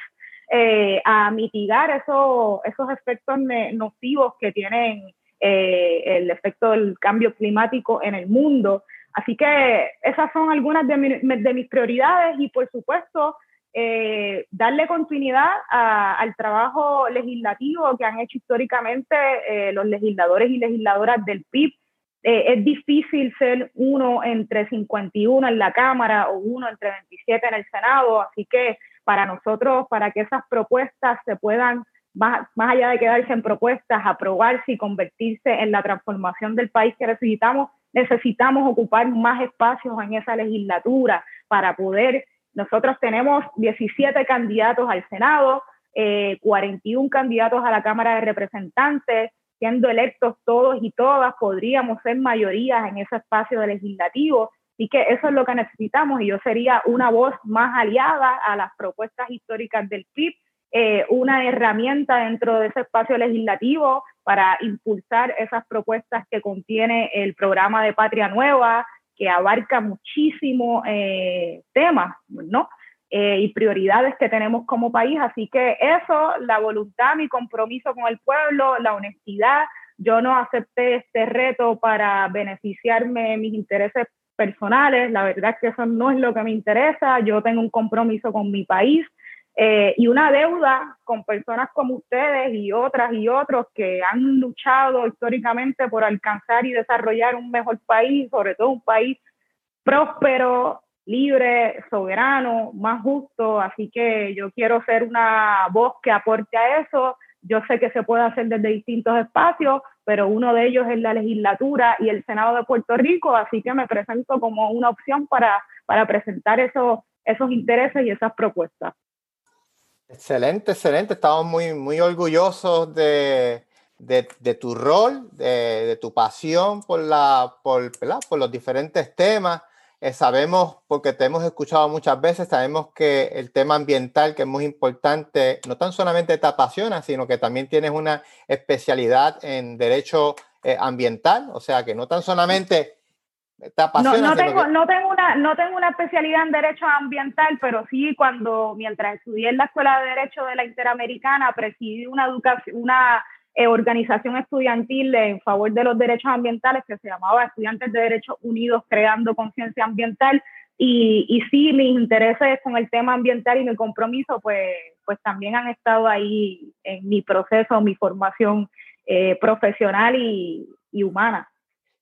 eh, a mitigar esos, esos efectos nocivos que tienen eh, el efecto del cambio climático en el mundo. Así que esas son algunas de mis prioridades y por supuesto eh, darle continuidad al trabajo legislativo que han hecho históricamente eh, los legisladores y legisladoras del PIB. Eh, es difícil ser uno entre 51 en la Cámara o uno entre 27 en el Senado, así que para nosotros, para que esas propuestas se puedan, más, más allá de quedarse en propuestas, aprobarse y convertirse en la transformación del país que necesitamos, necesitamos ocupar más espacios en esa legislatura para poder nosotros tenemos 17 candidatos al Senado, 41 eh, candidatos a la Cámara de Representantes, siendo electos todos y todas, podríamos ser mayorías en ese espacio legislativo. Así que eso es lo que necesitamos y yo sería una voz más aliada a las propuestas históricas del PIB, eh, una herramienta dentro de ese espacio legislativo para impulsar esas propuestas que contiene el programa de Patria Nueva, que abarca muchísimo eh, temas, ¿no? Eh, y prioridades que tenemos como país. Así que eso, la voluntad, mi compromiso con el pueblo, la honestidad. Yo no acepté este reto para beneficiarme de mis intereses personales. La verdad es que eso no es lo que me interesa. Yo tengo un compromiso con mi país eh, y una deuda con personas como ustedes y otras y otros que han luchado históricamente por alcanzar y desarrollar un mejor país, sobre todo un país próspero, libre, soberano, más justo, así que yo quiero ser una voz que aporte a eso. Yo sé que se puede hacer desde distintos espacios, pero uno de ellos es la legislatura y el Senado de Puerto Rico, así que me presento como una opción para, para presentar esos, esos intereses y esas propuestas. Excelente, excelente. Estamos muy, muy orgullosos de, de, tu rol, de, tu pasión por, la, por, por los diferentes temas. Eh, sabemos, porque te hemos escuchado muchas veces, sabemos que el tema ambiental, que es muy importante, no tan solamente te apasiona, sino que también tienes una especialidad en derecho eh, ambiental, o sea, que no tan solamente te apasiona. No, tengo, no, tengo una, no tengo una especialidad en derecho ambiental, pero sí cuando, mientras estudié en la Escuela de Derecho de la Interamericana, presidí una educación, una eh, organización estudiantil en favor de los derechos ambientales que se llamaba Estudiantes de Derechos Unidos Creando Conciencia Ambiental. Y, y, sí, mis intereses con el tema ambiental y mi compromiso, pues, pues también han estado ahí en mi proceso, mi formación eh, profesional y, y humana.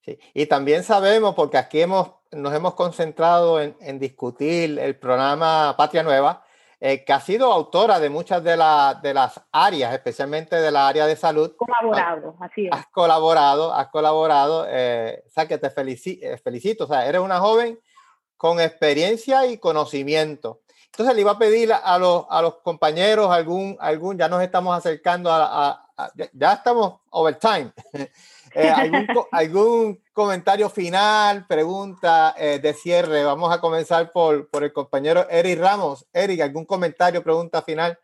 Sí. Y también sabemos, porque aquí hemos, nos hemos concentrado en, en discutir el programa Patria Nueva, eh, que ha sido autora de muchas de, de las áreas, especialmente de la área de salud. Colaborado, así es. Has colaborado, has colaborado, eh, o sea que te eh, felicito, o sea, eres una joven con experiencia y conocimiento. Entonces le iba a pedir a los, a los compañeros algún, algún, ya nos estamos acercando a, a ya estamos overtime. Eh, ¿algún, comentario final, pregunta eh, de cierre? Vamos a comenzar por, por el compañero Eric Ramos. Eric, ¿algún comentario, pregunta final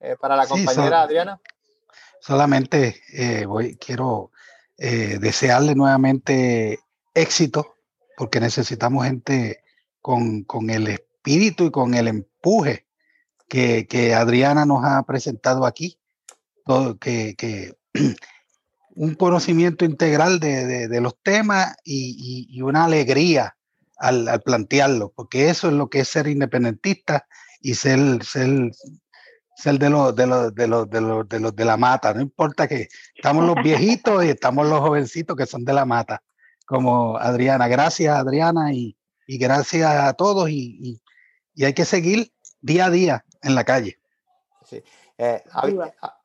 eh, para la compañera Adriana? Solamente voy, quiero desearle nuevamente éxito, porque necesitamos gente con, con el espíritu y con el empuje que, que Adriana nos ha presentado aquí. Todo, que, que un conocimiento integral de, de, los temas y, y, una alegría al, al, plantearlo, porque eso es lo que es ser independentista y ser, ser, ser de, los, de, los, de, los, de, los, de los de la mata. No importa que estamos los viejitos y estamos los jovencitos que son de la mata, como Adriana. Gracias, Adriana, y, y gracias a todos. Y, y, hay que seguir día a día en la calle. Sí. Eh,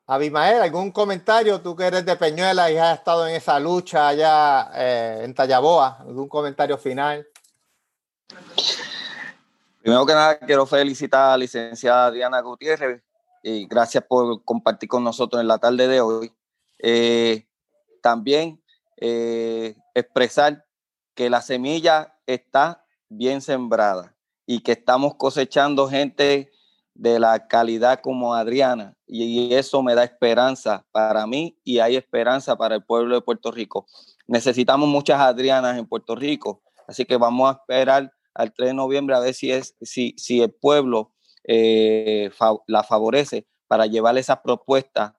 Abimael, ¿algún comentario? Tú que eres de Peñuela y has estado en esa lucha allá eh, en Tallaboa, ¿algún comentario final? Primero que nada, quiero felicitar a la licenciada Diana Gutiérrez y gracias por compartir con nosotros en la tarde de hoy. Eh, también eh, expresar que la semilla está bien sembrada y que estamos cosechando gente de la calidad como Adriana y eso me da esperanza para mí y hay esperanza para el pueblo de Puerto Rico. Necesitamos muchas Adrianas en Puerto Rico, así que vamos a esperar al 3 de noviembre a ver si, es, si, si el pueblo eh, la favorece para llevar esas propuestas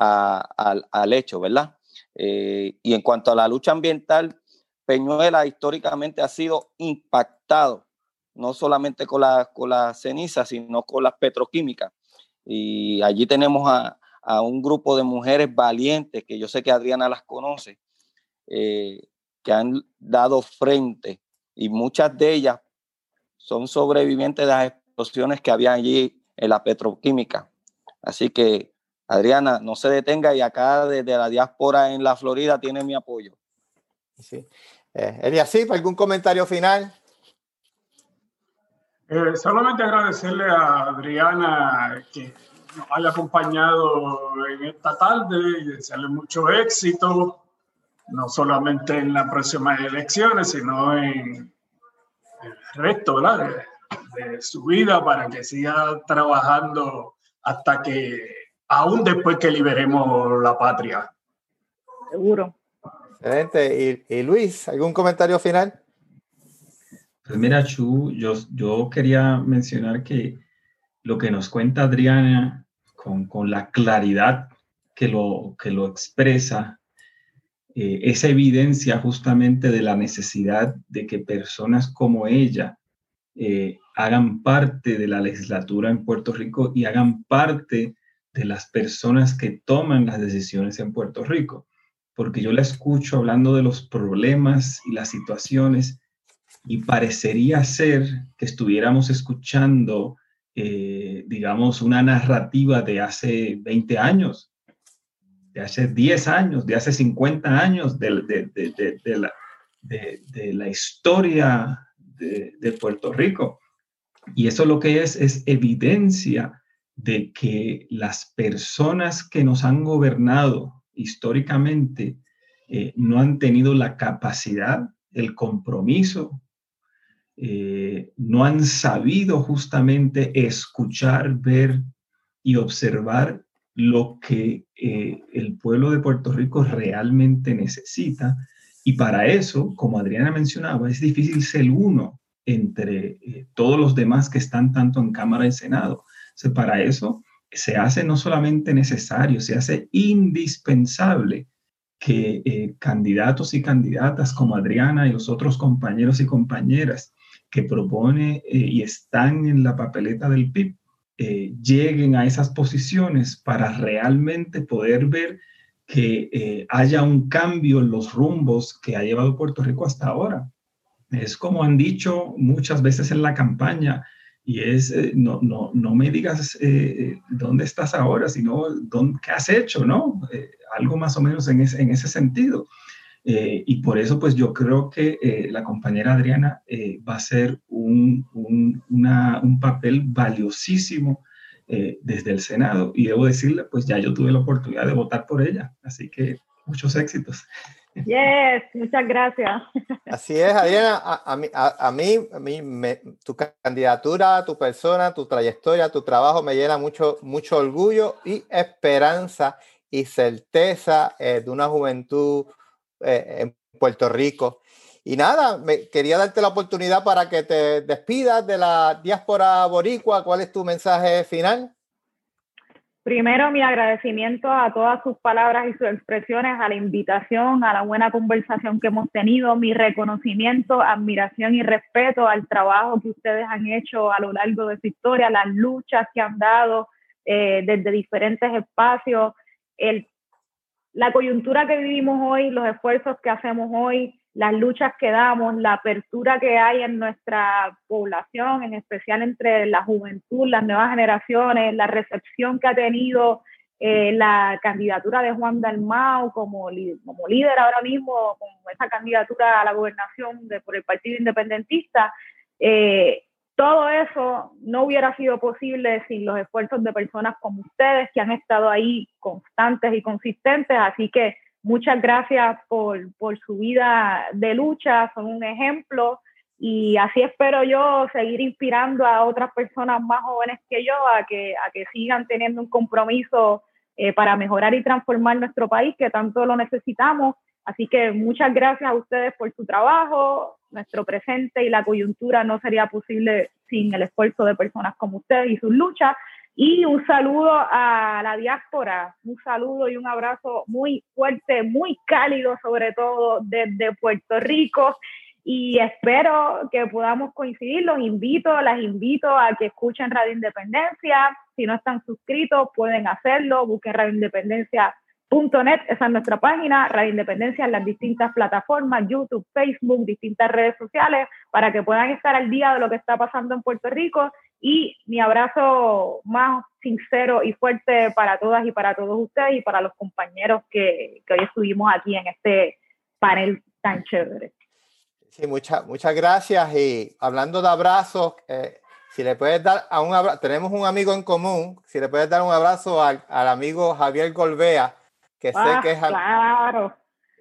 al hecho, ¿verdad? Eh, y en cuanto a la lucha ambiental, Peñuela históricamente ha sido impactado no solamente con la, con la ceniza, sino con las petroquímicas. Y allí tenemos a, un grupo de mujeres valientes, que yo sé que Adriana las conoce, eh, que han dado frente y muchas de ellas son sobrevivientes de las explosiones que había allí en la petroquímica. Así que, Adriana, no se detenga y acá desde la diáspora en la Florida tiene mi apoyo. Sí. Eh, ¿algún comentario final? Eh, solamente agradecerle a Adriana que nos haya acompañado en esta tarde y desearle mucho éxito, no solamente en las próximas elecciones, sino en el resto De, de su vida para que siga trabajando hasta que, aún después que liberemos la patria. Seguro. Excelente. ¿Y, y Luis, algún comentario final? Pues mira, Chu, yo, yo quería mencionar que lo que nos cuenta Adriana con, con la claridad que lo, que lo expresa, eh, esa evidencia justamente de la necesidad de que personas como ella eh, hagan parte de la legislatura en Puerto Rico y hagan parte de las personas que toman las decisiones en Puerto Rico. Porque yo la escucho hablando de los problemas y las situaciones y parecería ser que estuviéramos escuchando, eh, digamos, una narrativa de hace 20 años, de hace 10 años, de hace 50 años de, la, de la, historia de, Puerto Rico. Y eso lo que es es evidencia de que las personas que nos han gobernado históricamente eh, no han tenido la capacidad, el compromiso, eh, no han sabido justamente escuchar, ver y observar lo que eh, el pueblo de Puerto Rico realmente necesita. Y para eso, como Adriana mencionaba, es difícil ser uno entre todos los demás que están tanto en Cámara y Senado. para eso se hace no solamente necesario, se hace indispensable que eh, candidatos y candidatas como Adriana y los otros compañeros y compañeras que propone eh, y están en la papeleta del PIB eh, lleguen a esas posiciones para realmente poder ver que haya un cambio en los rumbos que ha llevado Puerto Rico hasta ahora. Es como han dicho muchas veces en la campaña, y es, no, no, no, me digas dónde estás ahora, sino dónde, qué has hecho, ¿no? algo más o menos en ese, en ese sentido. Eh, y por eso, pues yo creo que eh, la compañera Adriana eh, va a ser un, un, un papel valiosísimo desde el Senado. Y debo decirle, pues ya yo tuve la oportunidad de votar por ella. Así que muchos éxitos. Yes, muchas gracias. Así es, Adriana, a, mí, a, mí, a mí me, tu candidatura, tu persona, tu trayectoria, tu trabajo me llena mucho, mucho orgullo y esperanza y certeza eh, de una juventud eh, en Puerto Rico. Y nada, me, quería darte la oportunidad para que te despidas de la diáspora boricua. ¿Cuál es tu mensaje final? Primero, mi agradecimiento a todas sus palabras y sus expresiones, a la invitación, a la buena conversación que hemos tenido, mi reconocimiento, admiración y respeto al trabajo que ustedes han hecho a lo largo de su historia, las luchas que han dado eh, desde diferentes espacios, el, la coyuntura que vivimos hoy, los esfuerzos que hacemos hoy, las luchas que damos, la apertura que hay en nuestra población, en especial entre la juventud, las nuevas generaciones, la recepción que ha tenido eh, la candidatura de Juan Dalmau como, como líder ahora mismo, con esa candidatura a la gobernación de, por el Partido Independentista, eh, todo eso no hubiera sido posible sin los esfuerzos de personas como ustedes que han estado ahí constantes y consistentes. Así que muchas gracias por, su vida de lucha, son un ejemplo y así espero yo seguir inspirando a otras personas más jóvenes que yo a que, a que sigan teniendo un compromiso eh, para mejorar y transformar nuestro país, que tanto lo necesitamos. Así que muchas gracias a ustedes por su trabajo, nuestro presente y la coyuntura no sería posible sin el esfuerzo de personas como ustedes y sus luchas. Y un saludo a la diáspora, un saludo y un abrazo muy fuerte, muy cálido sobre todo desde Puerto Rico. Y espero que podamos coincidir. Los invito, las invito a que escuchen Radio Independencia. Si no están suscritos, pueden hacerlo. Busquen Radio Independencia .net, esa es nuestra página, Radio Independencia en las distintas plataformas, YouTube, Facebook, distintas redes sociales, para que puedan estar al día de lo que está pasando en Puerto Rico. Y mi abrazo más sincero y fuerte para todas y para todos ustedes y para los compañeros que, que hoy estuvimos aquí en este panel tan chévere. Sí, muchas muchas gracias. Y hablando de abrazos, eh, si le puedes dar a un abrazo, tenemos un amigo en común, si le puedes dar un abrazo al, al amigo Javier Golbea, que sé ah, que es claro.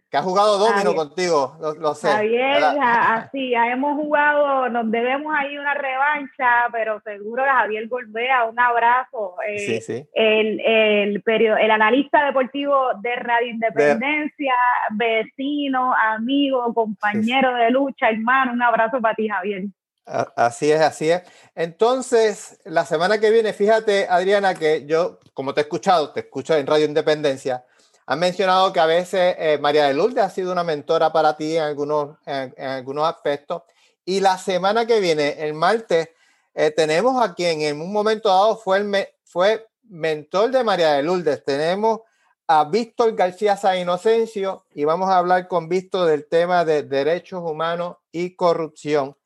que ha jugado domino contigo, lo, sé. Javier, así, hemos jugado, nos debemos ahí una revancha, pero seguro que Javier Golbea, un abrazo. Eh, sí, sí. El, el, el analista deportivo de Radio Independencia, vecino, amigo, compañero de lucha, hermano, un abrazo para ti, Javier. Así es, así es. Entonces, la semana que viene, fíjate, Adriana, que yo, como te he escuchado, te escucho en Radio Independencia, has mencionado que a veces eh, María de Lourdes ha sido una mentora para ti en algunos, en, algunos aspectos. Y la semana que viene, el martes, eh, tenemos a quien en un momento dado fue, el fue mentor de María de Lourdes. Tenemos a Víctor García San Inocencio y vamos a hablar con Víctor del tema de derechos humanos y corrupción.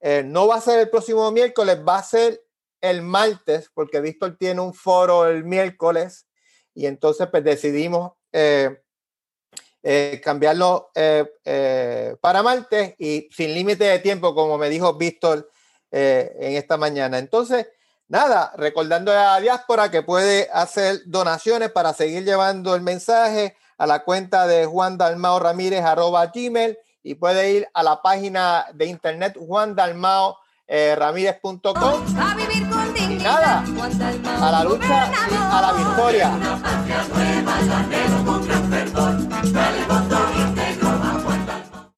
Eh, no va a ser el próximo miércoles, va a ser el martes, porque Víctor tiene un foro el miércoles y entonces pues decidimos eh, eh, cambiarlo para martes y sin límite de tiempo, como me dijo Víctor en esta mañana. Entonces, nada, recordando a la diáspora que puede hacer donaciones para seguir llevando el mensaje a la cuenta de Juan Dalmao Ramírez arroba gmail y puede ir a la página de internet Juan Dalmao eh, Ramírez.com y nada, a la lucha y a la victoria.